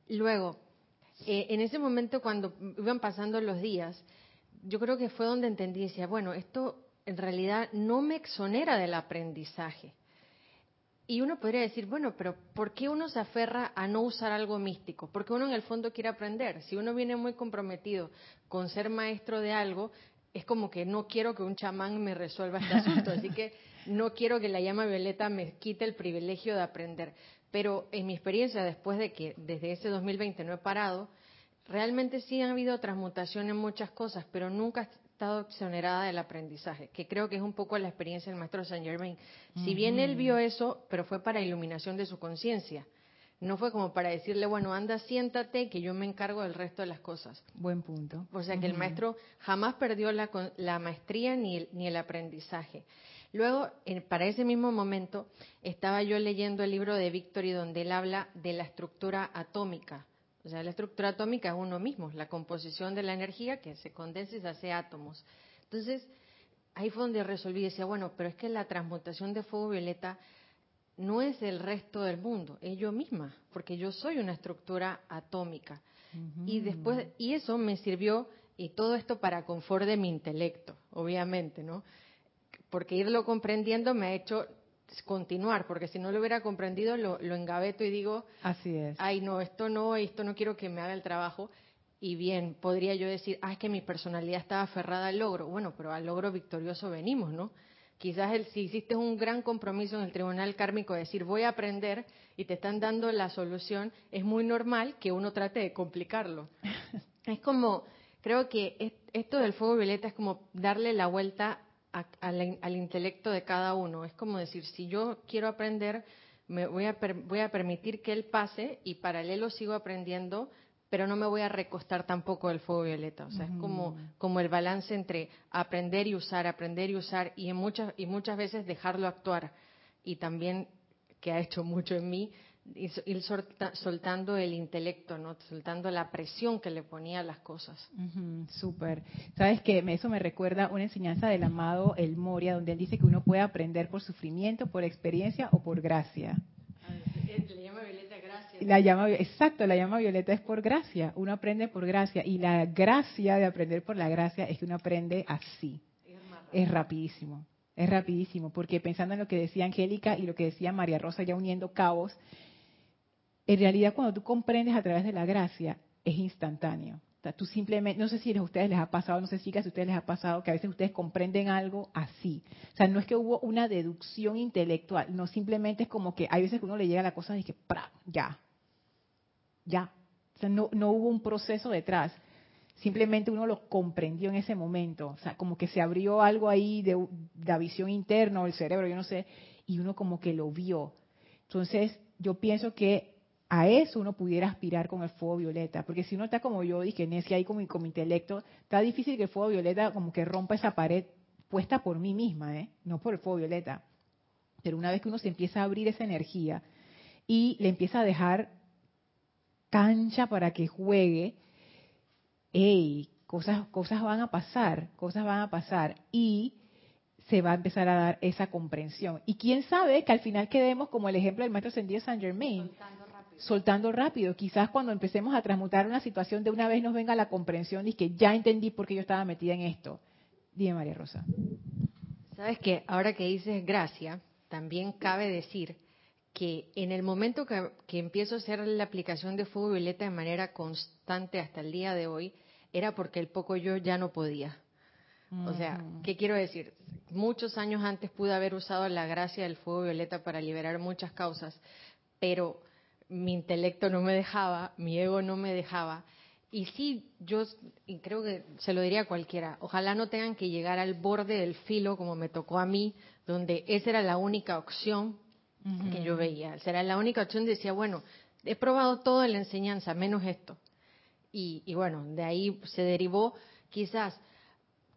Luego, eh, en ese momento cuando iban pasando los días, yo creo que fue donde entendí, decía, bueno, esto en realidad no me exonera del aprendizaje. Y uno podría decir, bueno, pero ¿por qué uno se aferra a no usar algo místico? Porque uno en el fondo quiere aprender. Si uno viene muy comprometido con ser maestro de algo, es como que no quiero que un chamán me resuelva este asunto, así que no quiero que la llama violeta me quite el privilegio de aprender. Pero en mi experiencia, después de que desde ese 2020 no he parado, realmente sí han habido transmutación en muchas cosas, pero nunca he estado exonerada del aprendizaje, que creo que es un poco la experiencia del maestro Saint Germain. Si bien él vio eso, pero fue para iluminación de su conciencia. No fue como para decirle, bueno, anda, siéntate, que yo me encargo del resto de las cosas. Buen punto. O sea que el maestro jamás perdió la, la maestría ni el, ni el aprendizaje. Luego, para ese mismo momento, estaba yo leyendo el libro de Victory donde él habla de la estructura atómica. O sea, la estructura atómica es uno mismo, la composición de la energía que se condensa y se hace átomos. Entonces, ahí fue donde resolví, decía, bueno, pero es que la transmutación de fuego violeta no es el resto del mundo, es yo misma, porque yo soy una estructura atómica. Y después, y eso me sirvió, y todo esto para confort de mi intelecto, obviamente, ¿no? Porque irlo comprendiendo me ha hecho continuar, porque si no lo hubiera comprendido, lo, lo engaveto y digo, así es. Ay, no, esto no, esto no quiero que me haga el trabajo. Y bien, podría yo decir, ah, es que mi personalidad estaba aferrada al logro. Bueno, pero al logro victorioso venimos, ¿no? Quizás el, si hiciste un gran compromiso en el tribunal kármico de decir voy a aprender y te están dando la solución, es muy normal que uno trate de complicarlo. [laughs] es como, creo que esto del fuego violeta es como darle la vuelta al intelecto de cada uno. Es como decir, si yo quiero aprender, me voy a, voy a permitir que él pase y paralelo sigo aprendiendo pero no me voy a recostar tampoco del fuego violeta. O sea, es como, como el balance entre aprender y usar, aprender y usar, y, en muchas, y muchas veces dejarlo actuar. Y también, que ha hecho mucho en mí, ir soltando el intelecto, ¿no? soltando la presión que le ponía a las cosas. Súper. Sabes que eso me recuerda una enseñanza del amado El Moria, donde él dice que uno puede aprender por sufrimiento, por experiencia o por gracia. La llama, exacto, la llama violeta es por gracia. Uno aprende por gracia. Y la gracia de aprender por la gracia es que uno aprende así. Es rapidísimo. Es rapidísimo. Porque pensando en lo que decía Angélica y lo que decía María Rosa, ya uniendo cabos, en realidad cuando tú comprendes a través de la gracia, es instantáneo. tú simplemente, no sé si a ustedes les ha pasado, no sé si a ustedes les ha pasado que a veces ustedes comprenden algo así. O sea, no es que hubo una deducción intelectual, no simplemente es como que hay veces que uno le llega a la cosa y dice, ¡pra! Ya, ya. No, no hubo un proceso detrás. Simplemente uno lo comprendió en ese momento. O sea, como que se abrió algo ahí de, la visión interna o el cerebro, yo no sé, y uno como que lo vio. Entonces, yo pienso que a eso uno pudiera aspirar con el fuego violeta, porque si uno está como yo, dije, necia ahí como, como intelecto, está difícil que el fuego violeta como que rompa esa pared puesta por mí misma, ¿eh? no por el fuego violeta. Pero una vez que uno se empieza a abrir esa energía y le empieza a dejar cancha para que juegue, hey, cosas, cosas van a pasar, cosas van a pasar y se va a empezar a dar esa comprensión. Y quién sabe que al final quedemos como el ejemplo del maestro ascendido Saint Germain, soltando rápido. soltando rápido. Quizás cuando empecemos a transmutar una situación de una vez nos venga la comprensión y que ya entendí por qué yo estaba metida en esto. Dime María Rosa. Sabes que ahora que dices gracia, también cabe decir que en el momento que, empiezo a hacer la aplicación de fuego violeta de manera constante hasta el día de hoy, era porque el poco yo ya no podía. O sea, ¿qué quiero decir? Muchos años antes pude haber usado la gracia del fuego violeta para liberar muchas causas, pero mi intelecto no me dejaba, mi ego no me dejaba. Y sí, yo y creo que se lo diría a cualquiera, ojalá no tengan que llegar al borde del filo como me tocó a mí, donde esa era la única opción que yo veía. Será la única opción, decía, bueno, he probado toda la enseñanza, menos esto. Y, y bueno, de ahí se derivó quizás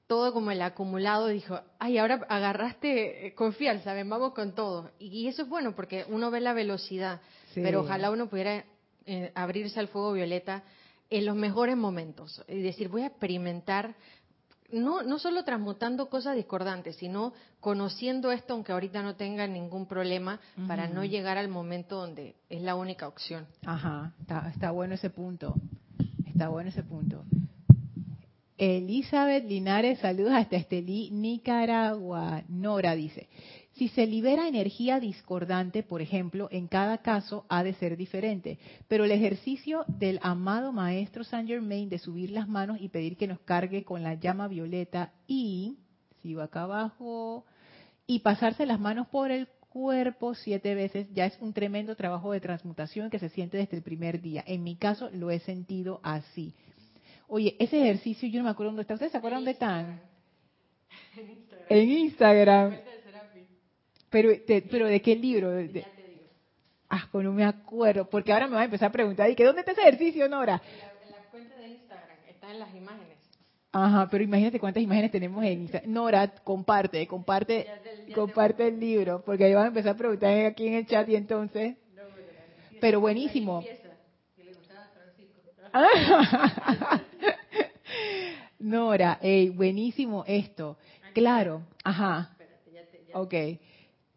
todo como el acumulado, dijo, ay, ahora agarraste eh, confianza, ven, vamos con todo. Y, eso es bueno porque uno ve la velocidad, pero ojalá uno pudiera eh, abrirse al fuego violeta en los mejores momentos y decir, voy a experimentar no, no solo transmutando cosas discordantes, sino conociendo esto, aunque ahorita no tenga ningún problema, para no llegar al momento donde es la única opción. Ajá, está, está bueno ese punto. Está bueno ese punto. Elizabeth Linares, saludos hasta Estelí, Nicaragua. Nora dice, Si se libera energía discordante, por ejemplo, en cada caso ha de ser diferente. Pero el ejercicio del amado Maestro Saint Germain de subir las manos y pedir que nos cargue con la llama violeta y, sigo acá abajo, y pasarse las manos por el cuerpo siete veces ya es un tremendo trabajo de transmutación que se siente desde el primer día. En mi caso lo he sentido así. Oye, ese ejercicio yo no me acuerdo dónde está. ¿Ustedes se acuerdan dónde están? En Instagram. Pero, pero ¿de qué libro? De, ah, pues no me acuerdo, porque ahora me va a empezar a preguntar, ¿y qué dónde está ese ejercicio, Nora? En la, cuenta de Instagram, está en las imágenes. Ajá, pero imagínate cuántas imágenes tenemos en Instagram. Nora, comparte, comparte, comparte el libro, porque ahí van a empezar a preguntar aquí en el chat y entonces... Pero buenísimo. [laughs] Nora, hey, buenísimo esto. Claro, ajá. Ok.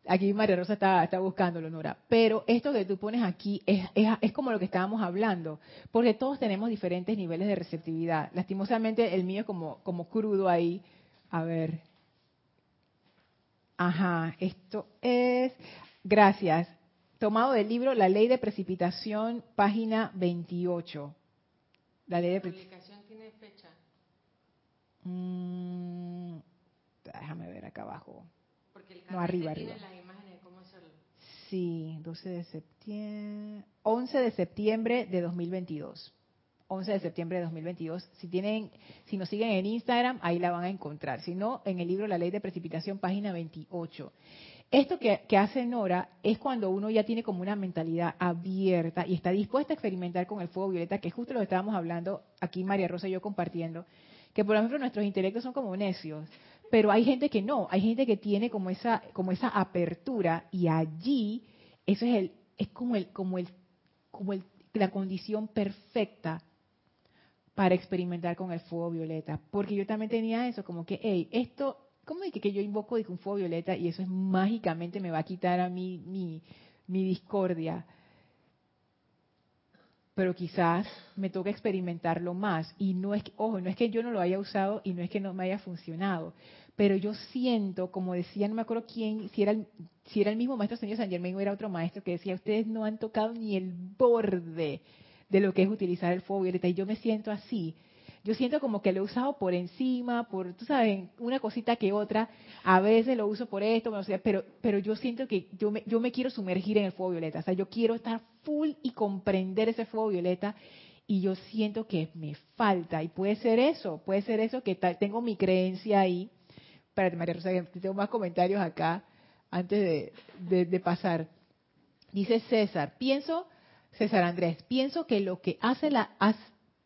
Aquí María Rosa está, está buscándolo, Nora. Pero esto que tú pones aquí es, es, como lo que estábamos hablando, porque todos tenemos diferentes niveles de receptividad. Lastimosamente el mío es como, como crudo ahí. A ver. Ajá, esto es, gracias, tomado del libro La Ley de Precipitación, página 28. La ley de precipitación tiene fecha. Mm, déjame ver acá abajo. No, arriba, arriba. Sí, 12 de septiembre, 11 de septiembre de 2022. 11 de septiembre de 2022. Si tienen, si nos siguen en Instagram, ahí la van a encontrar. Si no, en el libro La Ley de Precipitación, página 28. Esto que, que, hace Nora es cuando uno ya tiene como una mentalidad abierta y está dispuesta a experimentar con el fuego violeta, que justo lo estábamos hablando aquí María Rosa y yo compartiendo, que por ejemplo nuestros intelectos son como necios, pero hay gente que no, hay gente que tiene como esa, como esa apertura y allí eso es el, es como el, como el, como el, la condición perfecta para experimentar con el fuego violeta. Porque yo también tenía eso, como que, hey, esto, ¿cómo es que yo invoco un fuego violeta y eso es mágicamente me va a quitar a mí mi, mi discordia? pero quizás me toca experimentarlo más. Y no es, ojo, no es que yo no lo haya usado y no es que no me haya funcionado, pero yo siento, como decía, no me acuerdo quién, si era el, si era el mismo maestro señor San Germain o era otro maestro que decía, ustedes no han tocado ni el borde de lo que es utilizar el fuego violeta. Y yo me siento así. Yo siento como que lo he usado por encima, por, tú sabes, una cosita que otra. A veces lo uso por esto, pero, pero yo siento que yo me, yo me quiero sumergir en el fuego violeta. O sea, yo quiero estar full y comprender ese fuego violeta y yo siento que me falta. Y puede ser eso, puede ser eso que tengo mi creencia ahí Espérate, María Rosa, tengo más comentarios acá antes de, pasar. Dice César, pienso, César Andrés, pienso que lo que hace la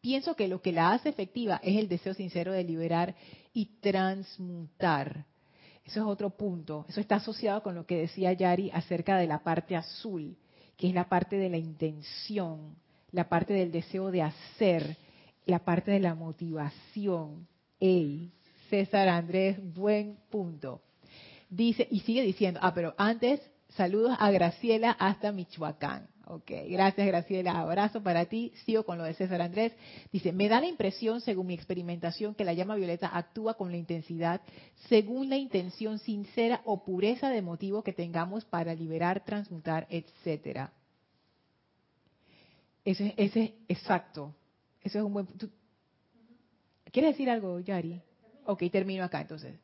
pienso que lo que la hace efectiva es el deseo sincero de liberar y transmutar. Eso es otro punto. Eso está asociado con lo que decía Yari acerca de la parte azul, que es la parte de la intención, la parte del deseo de hacer, la parte de la motivación. Ey, César Andrés, buen punto. Dice, y sigue diciendo, ah, pero antes, saludos a Graciela hasta Michoacán. Ok, gracias Graciela, abrazo para ti. Sigo con lo de César Andrés. Dice, me da la impresión, según mi experimentación, que la llama violeta actúa con la intensidad según la intención sincera o pureza de motivo que tengamos para liberar, transmutar, etcétera. Ese, es exacto. Eso es un buen. ¿Quieres decir algo, Yari? Ok, termino acá entonces.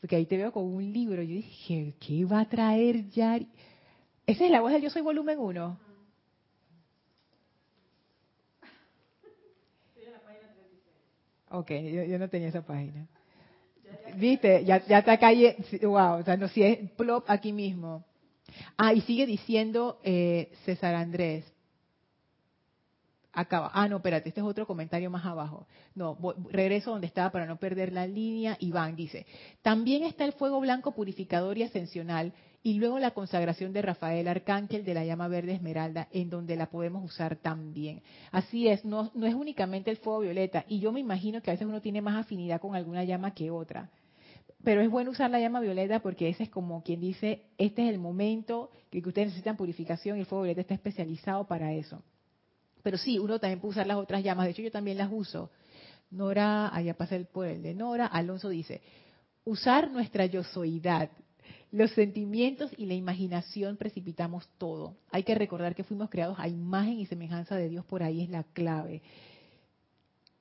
Porque ahí te veo con un libro. Yo dije, ¿qué va a traer Yari? Esa es la voz del Yo Soy Volumen 1. Ok, yo, no tenía esa página. ¿Viste? Ya, ya está calle. Wow, o sea, no si es plop aquí mismo. Ah, y sigue diciendo eh, César Andrés. Acaba. Ah, no, espérate, este es otro comentario más abajo. No, regreso donde estaba para no perder la línea. Iván dice, también está el fuego blanco purificador y ascensional y luego la consagración de Rafael Arcángel de la llama verde esmeralda, en donde la podemos usar también. Así es, no, no es únicamente el fuego violeta y yo me imagino que a veces uno tiene más afinidad con alguna llama que otra. Pero es bueno usar la llama violeta porque ese es como quien dice, este es el momento que ustedes necesitan purificación y el fuego violeta está especializado para eso. Pero sí, uno también puede usar las otras llamas. De hecho, yo también las uso. Nora, allá pasa el, por el de Nora. Alonso dice, usar nuestra yosoidad. Los sentimientos y la imaginación precipitamos todo. Hay que recordar que fuimos creados a imagen y semejanza de Dios, por ahí es la clave.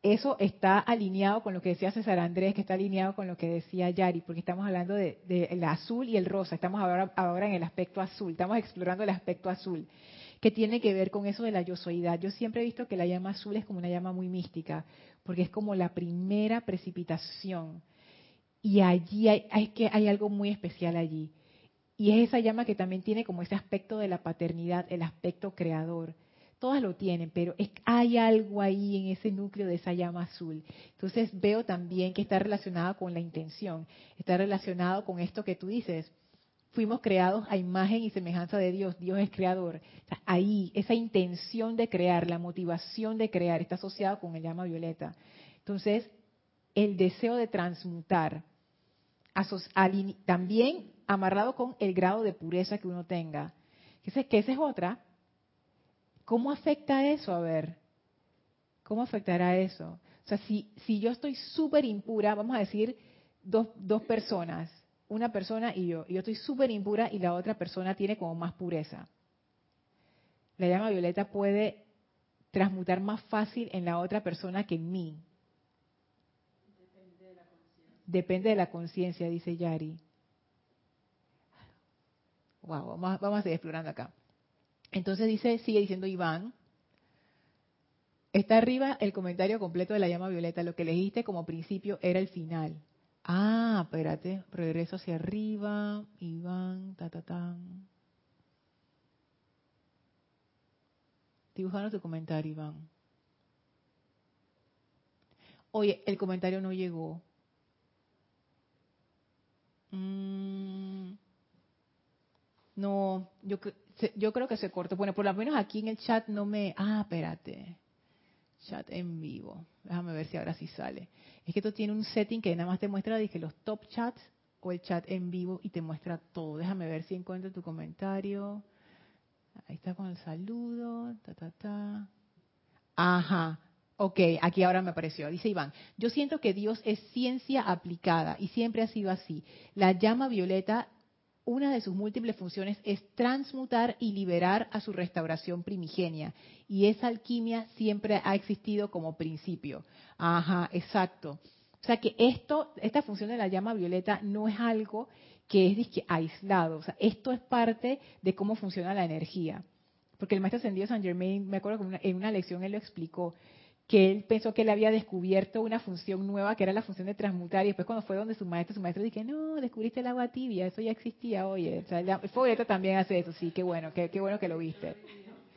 Eso está alineado con lo que decía César Andrés, que está alineado con lo que decía Yari, porque estamos hablando del de, azul y el rosa. Estamos ahora, ahora en el aspecto azul, estamos explorando el aspecto azul, que tiene que ver con eso de la yosoidad. Yo siempre he visto que la llama azul es como una llama muy mística, porque es como la primera precipitación y allí hay, que, hay algo muy especial allí. Y es esa llama que también tiene como ese aspecto de la paternidad, el aspecto creador. Todas lo tienen, pero es, hay algo ahí en ese núcleo de esa llama azul. Entonces veo también que está relacionado con la intención, está relacionado con esto que tú dices. Fuimos creados a imagen y semejanza de Dios, Dios es creador. ahí, esa intención de crear, la motivación de crear, está asociada con el llama violeta. Entonces, el deseo de transmutar, también amarrado con el grado de pureza que uno tenga. Esa es otra. ¿Cómo afecta eso? A ver, ¿cómo afectará eso? O sea, si, si yo estoy súper impura, vamos a decir dos, dos personas, una persona y yo, y yo estoy súper impura y la otra persona tiene como más pureza. La llama violeta puede transmutar más fácil en la otra persona que en mí. Depende de la conciencia, dice Yari. Wow, vamos, a seguir explorando acá. Entonces dice, sigue diciendo Iván, está arriba el comentario completo de la llama violeta. Lo que leíste como principio era el final. Ah, espérate, regreso hacia arriba, Iván, ta, ta, ta. Dibujando tu comentario, Iván. Oye, el comentario no llegó. Mm, no, yo, yo creo que se cortó. Bueno, por lo menos aquí en el chat no me... Ah, espérate. Chat en vivo. Déjame ver si ahora sí sale. Es que esto tiene un setting que nada más te muestra dije, los top chats o el chat en vivo y te muestra todo. Déjame ver si encuentro tu comentario. Ahí está con el saludo. Ta, ta, ta. Ajá. Ok, aquí ahora me apareció. Dice Iván, yo siento que Dios es ciencia aplicada y siempre ha sido así. La llama violeta, una de sus múltiples funciones es transmutar y liberar a su restauración primigenia. Y esa alquimia siempre ha existido como principio. Ajá, exacto. O sea que esto, esta función de la llama violeta no es algo que es aislado. O sea, esto es parte de cómo funciona la energía. Porque el maestro ascendido San Germain, me acuerdo que en una lección él lo explicó, que él pensó que él había descubierto una función nueva, que era la función de transmutar, y después cuando fue donde su maestro, su maestro dije, no, descubriste el agua tibia, eso ya existía, oye, o sea, el también hace eso, sí, qué bueno, qué, qué, bueno que lo viste.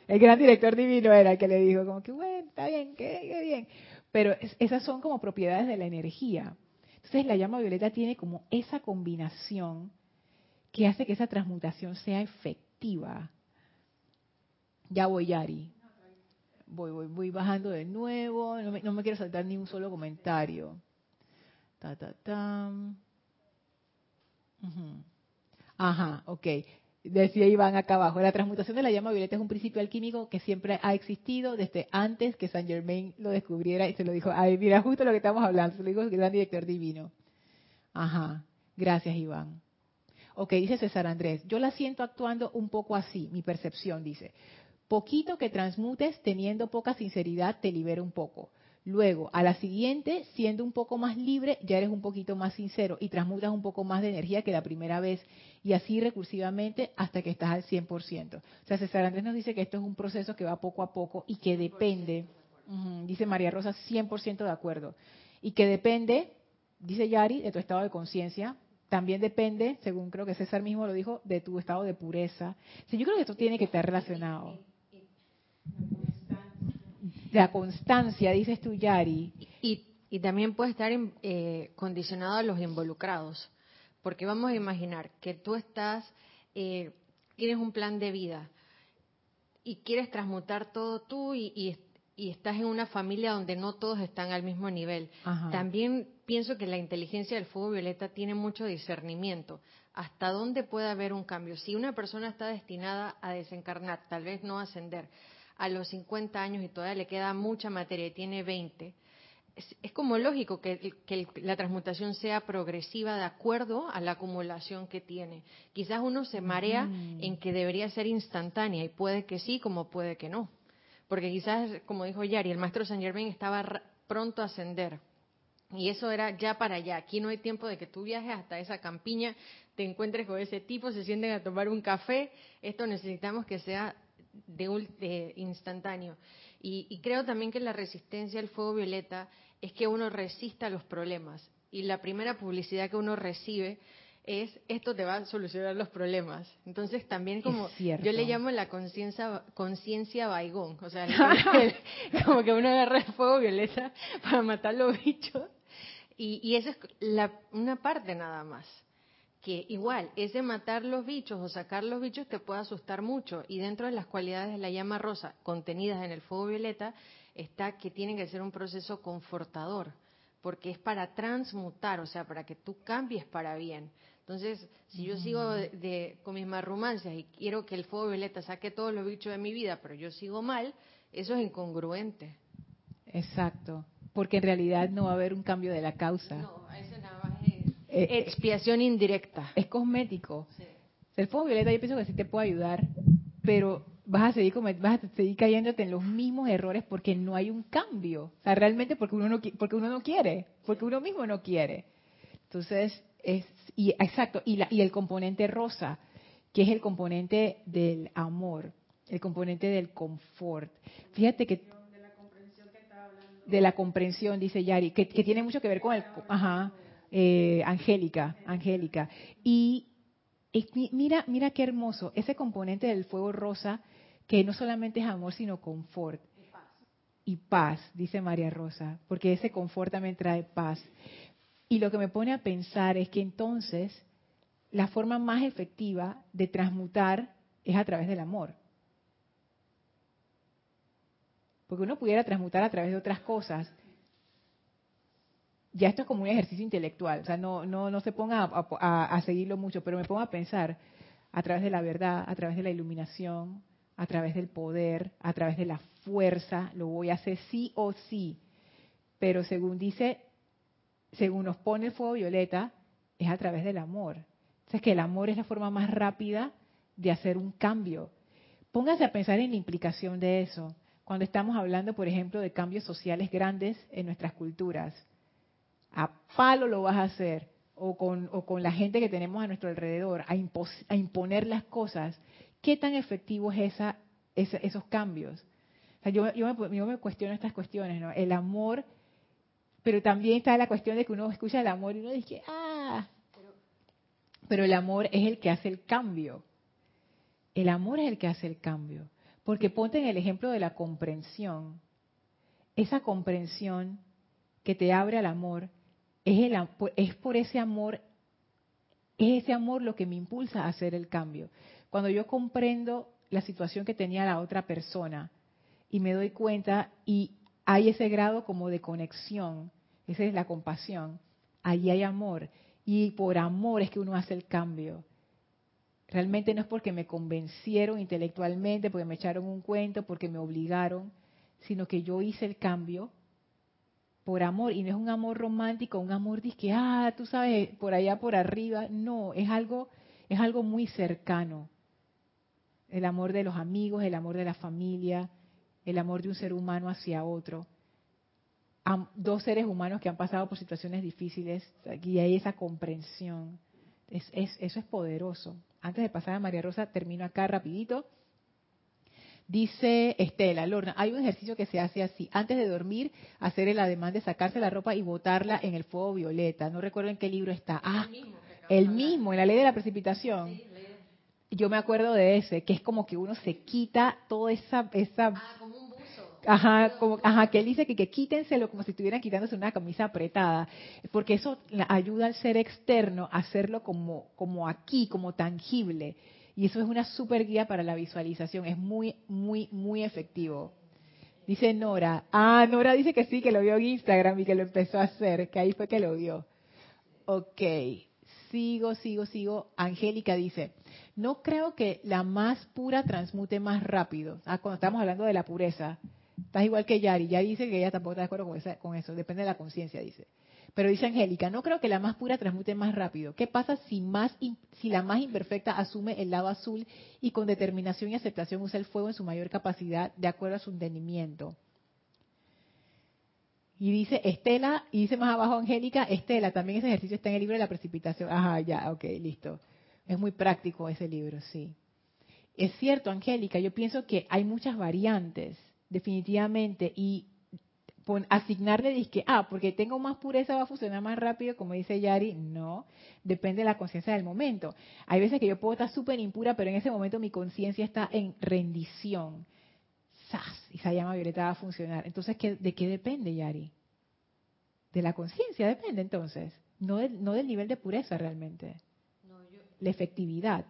El gran director divino era el que le dijo, como que bueno, está bien, qué, bien. Pero esas son como propiedades de la energía. Entonces la llama violeta tiene como esa combinación que hace que esa transmutación sea efectiva. Ya voy, Yari voy, voy, voy bajando de nuevo, no me, quiero saltar ni un solo comentario. Ta, ta, ta. Ajá, ok. Decía Iván acá abajo, la transmutación de la llama violeta es un principio alquímico que siempre ha existido desde antes que Saint Germain lo descubriera y se lo dijo, ay, mira, justo lo que estamos hablando, se lo dijo el gran director divino. Ajá, gracias Iván. Ok, dice César Andrés, yo la siento actuando un poco así, mi percepción, dice. Poquito que transmutes teniendo poca sinceridad te libera un poco. Luego, a la siguiente, siendo un poco más libre, ya eres un poquito más sincero y transmutas un poco más de energía que la primera vez. Y así recursivamente hasta que estás al 100%. O sea, César Andrés nos dice que esto es un proceso que va poco a poco y que depende, dice María Rosa, 100% de acuerdo. Y que depende, dice Yari, de tu estado de conciencia. También depende, según creo que César mismo lo dijo, de tu estado de pureza. yo creo que esto tiene que estar relacionado. La constancia, dices tú, Yari. Y, y también puede estar eh, condicionado a los involucrados. Porque vamos a imaginar que tú estás, eh, tienes un plan de vida y quieres transmutar todo tú y, y, estás en una familia donde no todos están al mismo nivel. También pienso que la inteligencia del fuego violeta tiene mucho discernimiento. ¿Hasta dónde puede haber un cambio? Si una persona está destinada a desencarnar, tal vez no ascender, a los 50 años y todavía le queda mucha materia y tiene 20, es, como lógico que, la transmutación sea progresiva de acuerdo a la acumulación que tiene. Quizás uno se marea en que debería ser instantánea y puede que sí, como puede que no. Porque quizás, como dijo Yari, el maestro Saint Germain estaba pronto a ascender. Y eso era ya para allá. Aquí no hay tiempo de que tú viajes hasta esa campiña, te encuentres con ese tipo, se sienten a tomar un café. Esto necesitamos que sea de, instantáneo. Y, creo también que la resistencia al fuego violeta es que uno resista los problemas. Y la primera publicidad que uno recibe es esto te va a solucionar los problemas. Entonces también como yo le llamo la conciencia conciencia baigón, o sea, [laughs] como que uno agarra el fuego violeta para matar los bichos y, y esa es la, una parte nada más que igual ese matar los bichos o sacar los bichos te puede asustar mucho y dentro de las cualidades de la llama rosa contenidas en el fuego violeta está que tiene que ser un proceso confortador porque es para transmutar, o sea, para que tú cambies para bien. Entonces, si yo sigo de, con mis marrumancias y quiero que el fuego violeta saque todos los bichos de mi vida, pero yo sigo mal, eso es incongruente. Exacto, porque en realidad no va a haber un cambio de la causa. No, eso nada eh, expiación indirecta. Es cosmético. El fuego violeta yo pienso que sí te puede ayudar, pero vas a seguir vas a seguir cayéndote en los mismos errores porque no hay un cambio. O sea, realmente porque uno no porque uno no quiere, porque uno mismo no quiere. Entonces, es y exacto, y la, y el componente rosa, que es el componente del amor, el componente del confort. Fíjate que de la comprensión, dice Yari, que, que tiene mucho que ver con el, ajá, eh, Angélica, Angélica. Y, mira, mira qué hermoso, ese componente del fuego rosa, que no solamente es amor, sino confort. Y paz, dice María Rosa, porque ese confort también trae paz. Y lo que me pone a pensar es que entonces la forma más efectiva de transmutar es a través del amor. Porque uno pudiera transmutar a través de otras cosas, ya esto es como un ejercicio intelectual, o sea, no, no, no se ponga a, seguirlo mucho, pero me pongo a pensar a través de la verdad, a través de la iluminación, a través del poder, a través de la fuerza, lo voy a hacer sí o sí. Pero según dice, según nos pone el fuego violeta, es a través del amor. Entonces que el amor es la forma más rápida de hacer un cambio. Póngase a pensar en la implicación de eso. Cuando estamos hablando, por ejemplo, de cambios sociales grandes en nuestras culturas a palo lo vas a hacer, o con, o con la gente que tenemos a nuestro alrededor, a, a imponer las cosas, ¿qué tan efectivo es esa, esos cambios? yo, yo, me, yo, me, cuestiono estas cuestiones, ¿no? El amor, pero también está la cuestión de que uno escucha el amor y uno dice, ah, pero el amor es el que hace el cambio. El amor es el que hace el cambio. Porque ponte en el ejemplo de la comprensión. Esa comprensión que te abre al amor es, el, es por ese amor, es ese amor lo que me impulsa a hacer el cambio. Cuando yo comprendo la situación que tenía la otra persona y me doy cuenta y hay ese grado como de conexión, esa es la compasión, ahí hay amor y por amor es que uno hace el cambio. Realmente no es porque me convencieron intelectualmente, porque me echaron un cuento, porque me obligaron, sino que yo hice el cambio por amor y no es un amor romántico, un amor que ah, tú sabes, por allá por arriba, no, es algo es algo muy cercano. El amor de los amigos, el amor de la familia, el amor de un ser humano hacia otro. dos seres humanos que han pasado por situaciones difíciles y hay esa comprensión. Es, es, eso es poderoso. Antes de pasar a María Rosa, termino acá rapidito. Dice Estela, Lorna, hay un ejercicio que se hace así. Antes de dormir, hacer el ademán de sacarse la ropa y botarla en el fuego violeta. No recuerdo en qué libro está. Ah, el mismo, en la ley de la precipitación. Yo me acuerdo de ese, que es como que uno se quita toda esa... esa ah, como un buzo. Ajá, como, ajá, que él dice que, que quítenselo como si estuvieran quitándose una camisa apretada, porque eso ayuda al ser externo a hacerlo como, como aquí, como tangible. Y eso es una super guía para la visualización. Es muy, muy, muy efectivo. Dice Nora. Ah, Nora dice que sí, que lo vio en Instagram y que lo empezó a hacer, que ahí fue que lo vio. Ok. Sigo, sigo, sigo. Angélica dice, no creo que la más pura transmute más rápido. Ah, cuando estamos hablando de la pureza. Estás igual que Yari. Yari dice que ella tampoco está de acuerdo con, con eso. Depende de la conciencia, dice. Pero dice Angélica, no creo que la más pura transmute más rápido. ¿Qué pasa si, más, si la más imperfecta asume el lado azul y con determinación y aceptación usa el fuego en su mayor capacidad de acuerdo a su entendimiento? Y dice Estela, y dice más abajo Angélica, Estela, también ese ejercicio está en el libro de la precipitación. Ajá, ya, ok, listo. Es muy práctico ese libro, sí. Es cierto, Angélica, yo pienso que hay muchas variantes, definitivamente, y asignarle disque, ah, porque tengo más pureza va a funcionar más rápido, como dice Yari, no, depende de la conciencia del momento. Hay veces que yo puedo estar súper impura, pero en ese momento mi conciencia está en rendición. ¡Sas! Y esa llama violeta va a funcionar. Entonces, ¿de qué depende, Yari? De la conciencia depende entonces, no del, no del nivel de pureza realmente. La efectividad.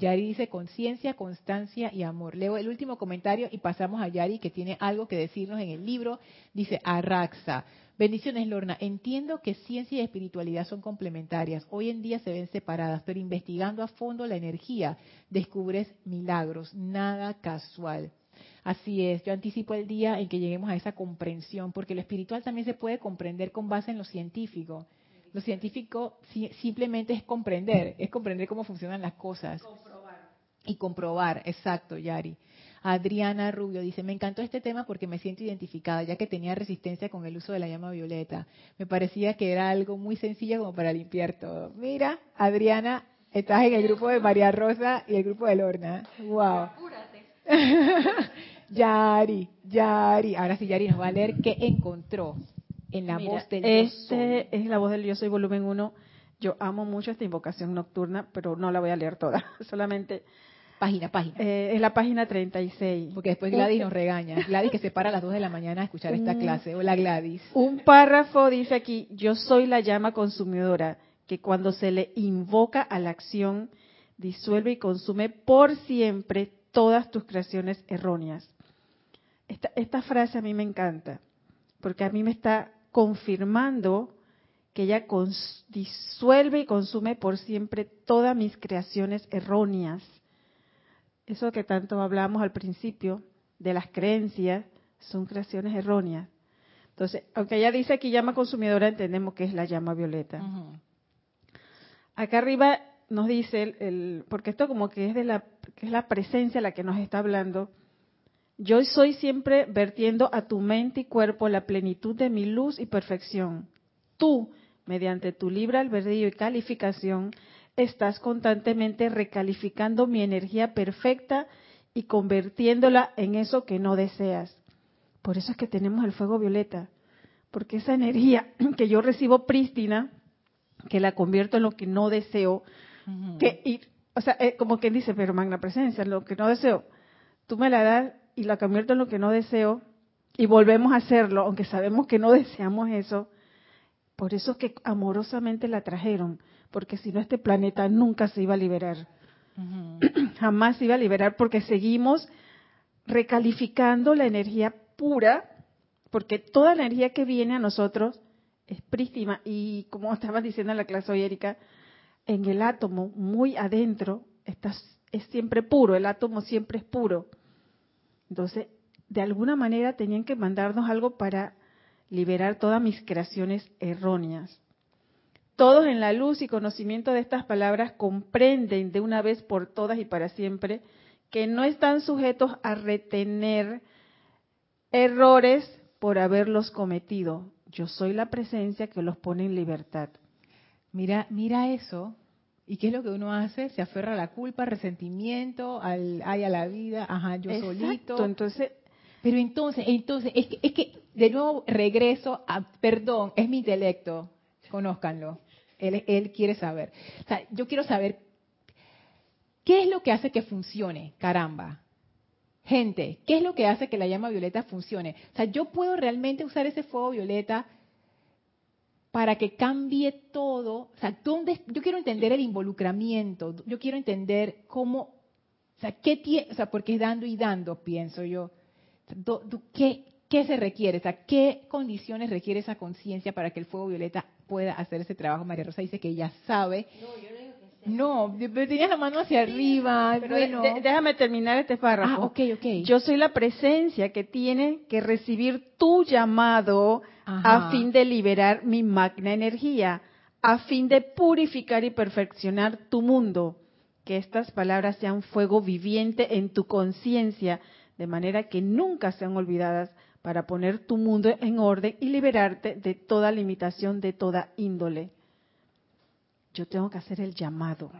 Yari dice conciencia, constancia y amor. Leo el último comentario y pasamos a Yari que tiene algo que decirnos en el libro. Dice Arraxa. Bendiciones, Lorna. Entiendo que ciencia y espiritualidad son complementarias. Hoy en día se ven separadas, pero investigando a fondo la energía descubres milagros. Nada casual. Así es, yo anticipo el día en que lleguemos a esa comprensión, porque lo espiritual también se puede comprender con base en lo científico. Lo científico simplemente es comprender, es comprender cómo funcionan las cosas. Y comprobar, exacto, Yari. Adriana Rubio dice, me encantó este tema porque me siento identificada, ya que tenía resistencia con el uso de la llama violeta. Me parecía que era algo muy sencillo como para limpiar todo. Mira, Adriana, estás en el grupo de María Rosa y el grupo de Lorna. Wow. [laughs] Yari, Yari. Ahora sí, Yari nos va a leer qué encontró en la voz del este es la voz del Yo Soy volumen 1. Yo amo mucho esta invocación nocturna, pero no la voy a leer toda, [laughs] solamente Página, página. Eh, es la página 36. Porque después Gladys nos regaña. Gladys que se para a las 2 de la mañana a escuchar esta clase. Hola Gladys. Un párrafo dice aquí, yo soy la llama consumidora, que cuando se le invoca a la acción, disuelve y consume por siempre todas tus creaciones erróneas. Esta, esta frase a mí me encanta, porque a mí me está confirmando que ella disuelve y consume por siempre todas mis creaciones erróneas eso que tanto hablamos al principio de las creencias, son creaciones erróneas. Entonces, aunque ella dice aquí llama consumidora, entendemos que es la llama violeta. Acá arriba nos dice, el, porque esto como que es de la, que es la presencia la que nos está hablando. Yo soy siempre vertiendo a tu mente y cuerpo la plenitud de mi luz y perfección. Tú, mediante tu libre albedrío y calificación, estás constantemente recalificando mi energía perfecta y convirtiéndola en eso que no deseas. Por eso es que tenemos el fuego violeta, porque esa energía [clears throat] que yo recibo prístina, que la convierto en lo que no deseo, que o sea, eh, como quien dice, pero magna presencia, lo que no deseo, tú me la das y la convierto en lo que no deseo y volvemos a hacerlo, aunque sabemos que no deseamos eso. Por eso es que amorosamente la trajeron, porque si no este planeta nunca se iba a liberar. [clears throat] Jamás se iba a liberar porque seguimos recalificando la energía pura, porque toda la energía que viene a nosotros es prístima y como [laughs] estabas diciendo en la clase hoy, Erika, en el átomo, muy adentro, está, es siempre puro, el átomo siempre es puro. Entonces, de alguna manera tenían que mandarnos algo para liberar todas mis creaciones erróneas. Todos en la luz y conocimiento de estas palabras comprenden de una vez por todas y para siempre que no están sujetos a retener errores por haberlos cometido. Yo soy la presencia que los pone en libertad. Mira, mira eso. ¿Y qué es lo que uno hace? Se aferra a la culpa, resentimiento, al ay a la vida, ajá, yo solito. Entonces, pero entonces, entonces es que, es que de nuevo regreso a, perdón, es mi intelecto, conózcanlo. Él, quiere saber. O sea, yo quiero saber qué es lo que hace que funcione, caramba. Gente, ¿qué es lo que hace que la llama violeta funcione? O sea, yo puedo realmente usar ese fuego violeta para que cambie todo. O sea, ¿dónde, yo quiero entender el involucramiento, yo quiero entender cómo, o sea, qué tiene, o sea, porque es dando y dando, pienso yo. ¿Qué, ¿Qué se requiere? O sea, ¿qué condiciones requiere esa conciencia para que el fuego violeta pueda hacer ese trabajo. María Rosa dice que ella sabe. No, yo no digo que No, tenías la mano hacia arriba. bueno. déjame terminar este párrafo. Ah, ok, ok. Yo soy la presencia que tiene que recibir tu llamado a fin de liberar mi magna energía, a fin de purificar y perfeccionar tu mundo. Que estas palabras sean fuego viviente en tu conciencia, de manera que nunca sean olvidadas para poner tu mundo en orden y liberarte de toda limitación de toda índole yo tengo que hacer el llamado.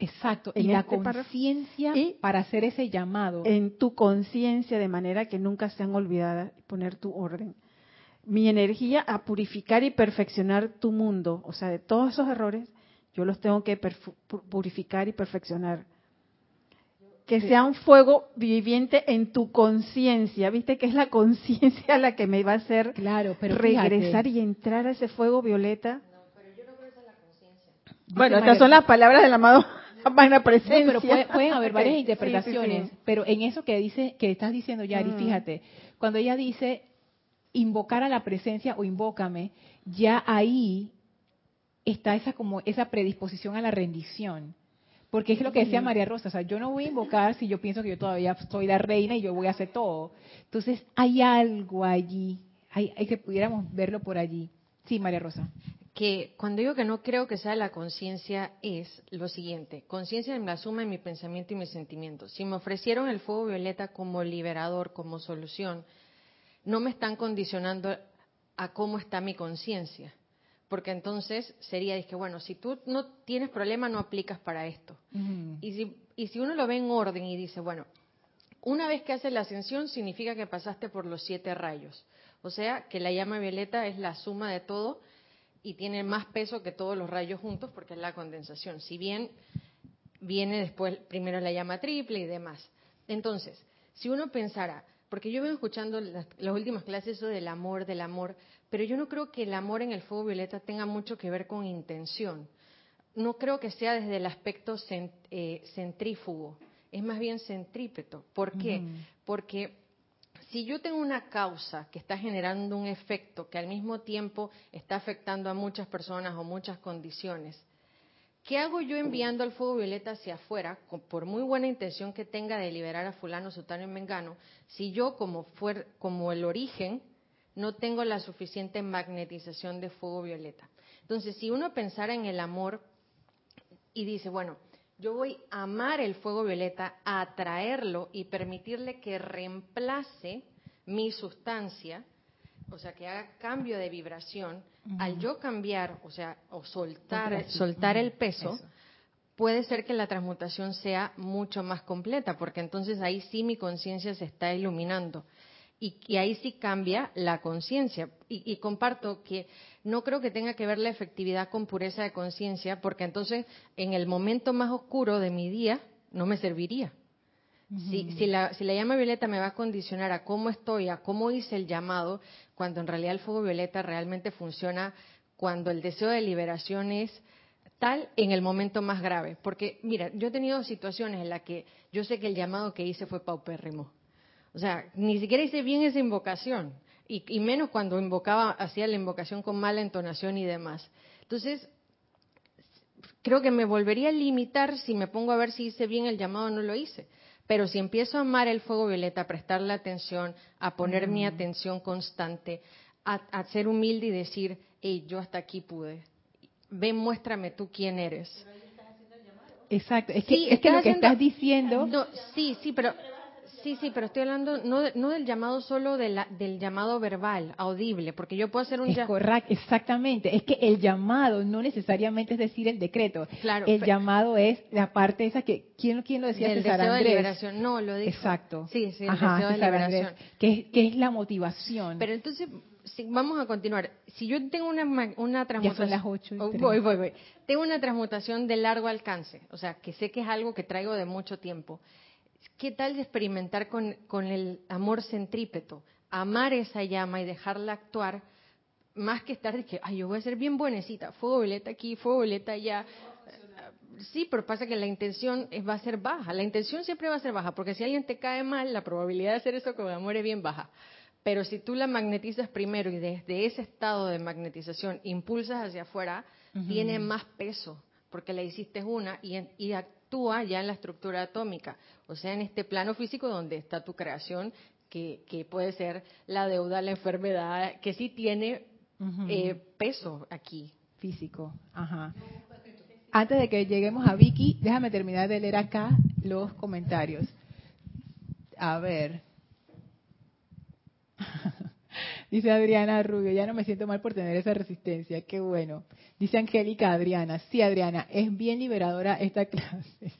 Exacto, y la este conciencia para hacer ese llamado. En tu conciencia, de manera que nunca sean olvidadas, poner tu orden. Mi energía a purificar y perfeccionar tu mundo, o sea, de todos esos errores, yo los tengo que purificar y perfeccionar. Que sea un fuego viviente en tu conciencia, viste que es la [laughs] conciencia la que me va a hacer claro, pero regresar y entrar a ese fuego violeta bueno, estas son las palabras del amado [laughs] Magna Presencia. pero pueden haber varias [laughs] interpretaciones. Pero en eso que dice, que estás diciendo, Yari, mm. fíjate, cuando ella dice invocar a la presencia o invócame, ya ahí está esa como esa predisposición a la rendición. Porque es lo que decía María Rosa, o sea, yo no voy a invocar si yo pienso que yo todavía soy la reina y yo voy a hacer todo. Entonces, hay algo allí, hay, hay que pudiéramos verlo por allí. Sí, María Rosa que cuando digo que no creo que sea la conciencia es lo siguiente, conciencia en la suma de mi pensamiento y mis sentimientos. Si me ofrecieron el fuego violeta como liberador, como solución, no me están condicionando a cómo está mi conciencia. Porque entonces sería, que bueno, si tú no tienes problema, no aplicas para esto. y, si, y si uno lo ve en orden y dice, bueno, una vez que haces la ascensión significa que pasaste por los siete rayos. O sea, que la llama violeta es la suma de todo y tiene más peso que todos los rayos juntos porque es la condensación. Si bien viene después primero la llama triple y demás. Entonces, si uno pensara, porque yo vengo escuchando las, últimas clases eso del amor, del amor, pero yo no creo que el amor en el fuego violeta tenga mucho que ver con intención. No creo que sea desde el aspecto eh, centrífugo, es más bien centrípeto. ¿Por qué? Porque si yo tengo una causa que está generando un efecto que al mismo tiempo está afectando a muchas personas o muchas condiciones, ¿qué hago yo enviando al fuego violeta hacia afuera, por muy buena intención que tenga de liberar a fulano, sutano y mengano, si yo como, como el origen no tengo la suficiente magnetización de fuego violeta? Entonces, si uno pensara en el amor y dice, bueno, yo voy a amar el fuego violeta, a atraerlo y permitirle que reemplace mi sustancia, o sea, que haga cambio de vibración. Al yo cambiar, o sea, o soltar, soltar el peso, puede ser que la transmutación sea mucho más completa, porque entonces ahí sí mi conciencia se está iluminando. Y, ahí sí cambia la conciencia. y, comparto que no creo que tenga que ver la efectividad con pureza de conciencia, porque entonces en el momento más oscuro de mi día no me serviría. Si, la, si la llama violeta me va a condicionar a cómo estoy, a cómo hice el llamado, cuando en realidad el fuego violeta realmente funciona cuando el deseo de liberación es tal en el momento más grave. Porque, mira, yo he tenido situaciones en las que yo sé que el llamado que hice fue paupérrimo. O sea, ni siquiera hice bien esa invocación y, menos cuando invocaba, hacía la invocación con mala entonación y demás. Entonces, creo que me volvería a limitar si me pongo a ver si hice bien el llamado o no lo hice. Pero si empiezo a amar el fuego violeta, a prestarle atención, a poner mi mm. atención constante, a, ser humilde y decir, hey, yo hasta aquí pude. Ven, muéstrame tú quién eres. Exacto, es que, es que lo que estás diciendo. No, sí, sí, pero Sí, sí, pero estoy hablando no, no del llamado solo del llamado verbal, audible, porque yo puedo hacer un llamado. Exactamente, es que el llamado no necesariamente es decir el decreto. Claro. El llamado es la parte esa que, ¿quién, quién lo decía? El deseo de liberación, no, lo dijo. Exacto. Sí, sí, el deseo de liberación. que, es, es la motivación. Pero entonces, vamos a continuar. Si yo tengo una, una transmutación. Ya son las ocho voy, voy, voy. Tengo una transmutación de largo alcance, o sea, que sé que es algo que traigo de mucho tiempo. ¿Qué tal de experimentar con, el amor centrípeto? Amar esa llama y dejarla actuar, más que estar de que, ay, yo voy a ser bien buenecita, fuego violeta aquí, fuego violeta allá. Sí, pero pasa que la intención va a ser baja. La intención siempre va a ser baja, porque si alguien te cae mal, la probabilidad de hacer eso con amor es bien baja. Pero si tú la magnetizas primero y desde ese estado de magnetización impulsas hacia afuera, tiene más peso porque le hiciste una y, y actúa ya en la estructura atómica, o sea, en este plano físico donde está tu creación, que, que puede ser la deuda, la enfermedad, que sí tiene eh, peso aquí. Físico, ajá. Antes de que lleguemos a Vicky, déjame terminar de leer acá los comentarios. A ver. [laughs] Dice Adriana Rubio, ya no me siento mal por tener esa resistencia, qué bueno. Dice Angélica Adriana, sí Adriana, es bien liberadora esta [laughs] clase.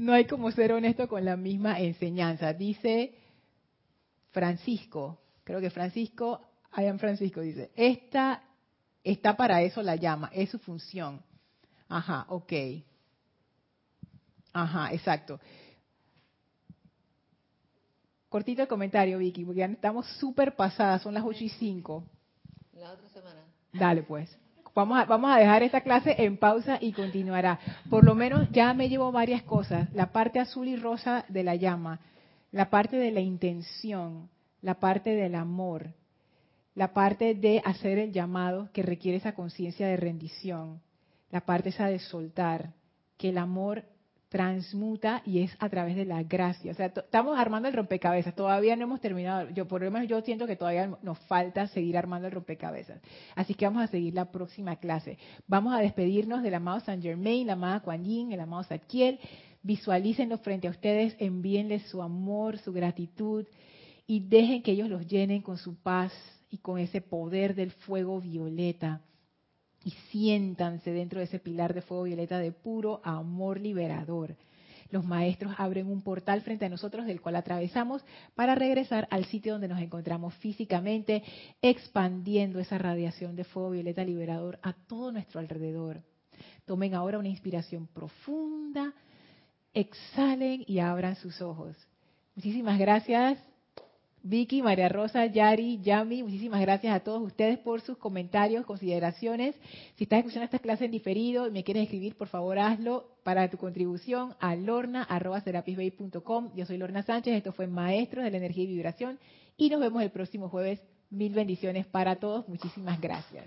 No hay como ser honesto con la misma enseñanza. Dice Francisco, creo que Francisco, en Francisco, dice, esta está para eso la llama, es su función. Ajá, ok. Ajá, exacto. Cortito el comentario, Vicky, porque ya estamos súper pasadas, son las 8 y 5. La otra semana. Dale, pues. Vamos a, dejar esta clase en pausa y continuará. Por lo menos ya me llevo varias cosas. La parte azul y rosa de la llama, la parte de la intención, la parte del amor, la parte de hacer el llamado que requiere esa conciencia de rendición, la parte esa de soltar, que el amor transmuta y es a través de la gracia. O sea, estamos armando el rompecabezas, todavía no hemos terminado. Yo por lo menos yo siento que todavía nos falta seguir armando el rompecabezas. Así que vamos a seguir la próxima clase. Vamos a despedirnos del amado Saint Germain, la amada Kuan Yin, el amado Satkiel. Visualícenlo frente a ustedes, envíenles su amor, su gratitud y dejen que ellos los llenen con su paz y con ese poder del fuego violeta y siéntanse dentro de ese pilar de fuego violeta de puro amor liberador. Los maestros abren un portal frente a nosotros del cual atravesamos para regresar al sitio donde nos encontramos físicamente, expandiendo esa radiación de fuego violeta liberador a todo nuestro alrededor. Tomen ahora una inspiración profunda, exhalen y abran sus ojos. Muchísimas gracias Vicky, María Rosa, Yari, Yami, muchísimas gracias a todos ustedes por sus comentarios, consideraciones. Si estás escuchando esta clase en diferido y me quieres escribir, por favor hazlo para tu contribución a lorna.serapisbay.com. Yo soy Lorna Sánchez, esto fue Maestros de la Energía y Vibración y nos vemos el próximo jueves. Mil bendiciones para todos, muchísimas gracias.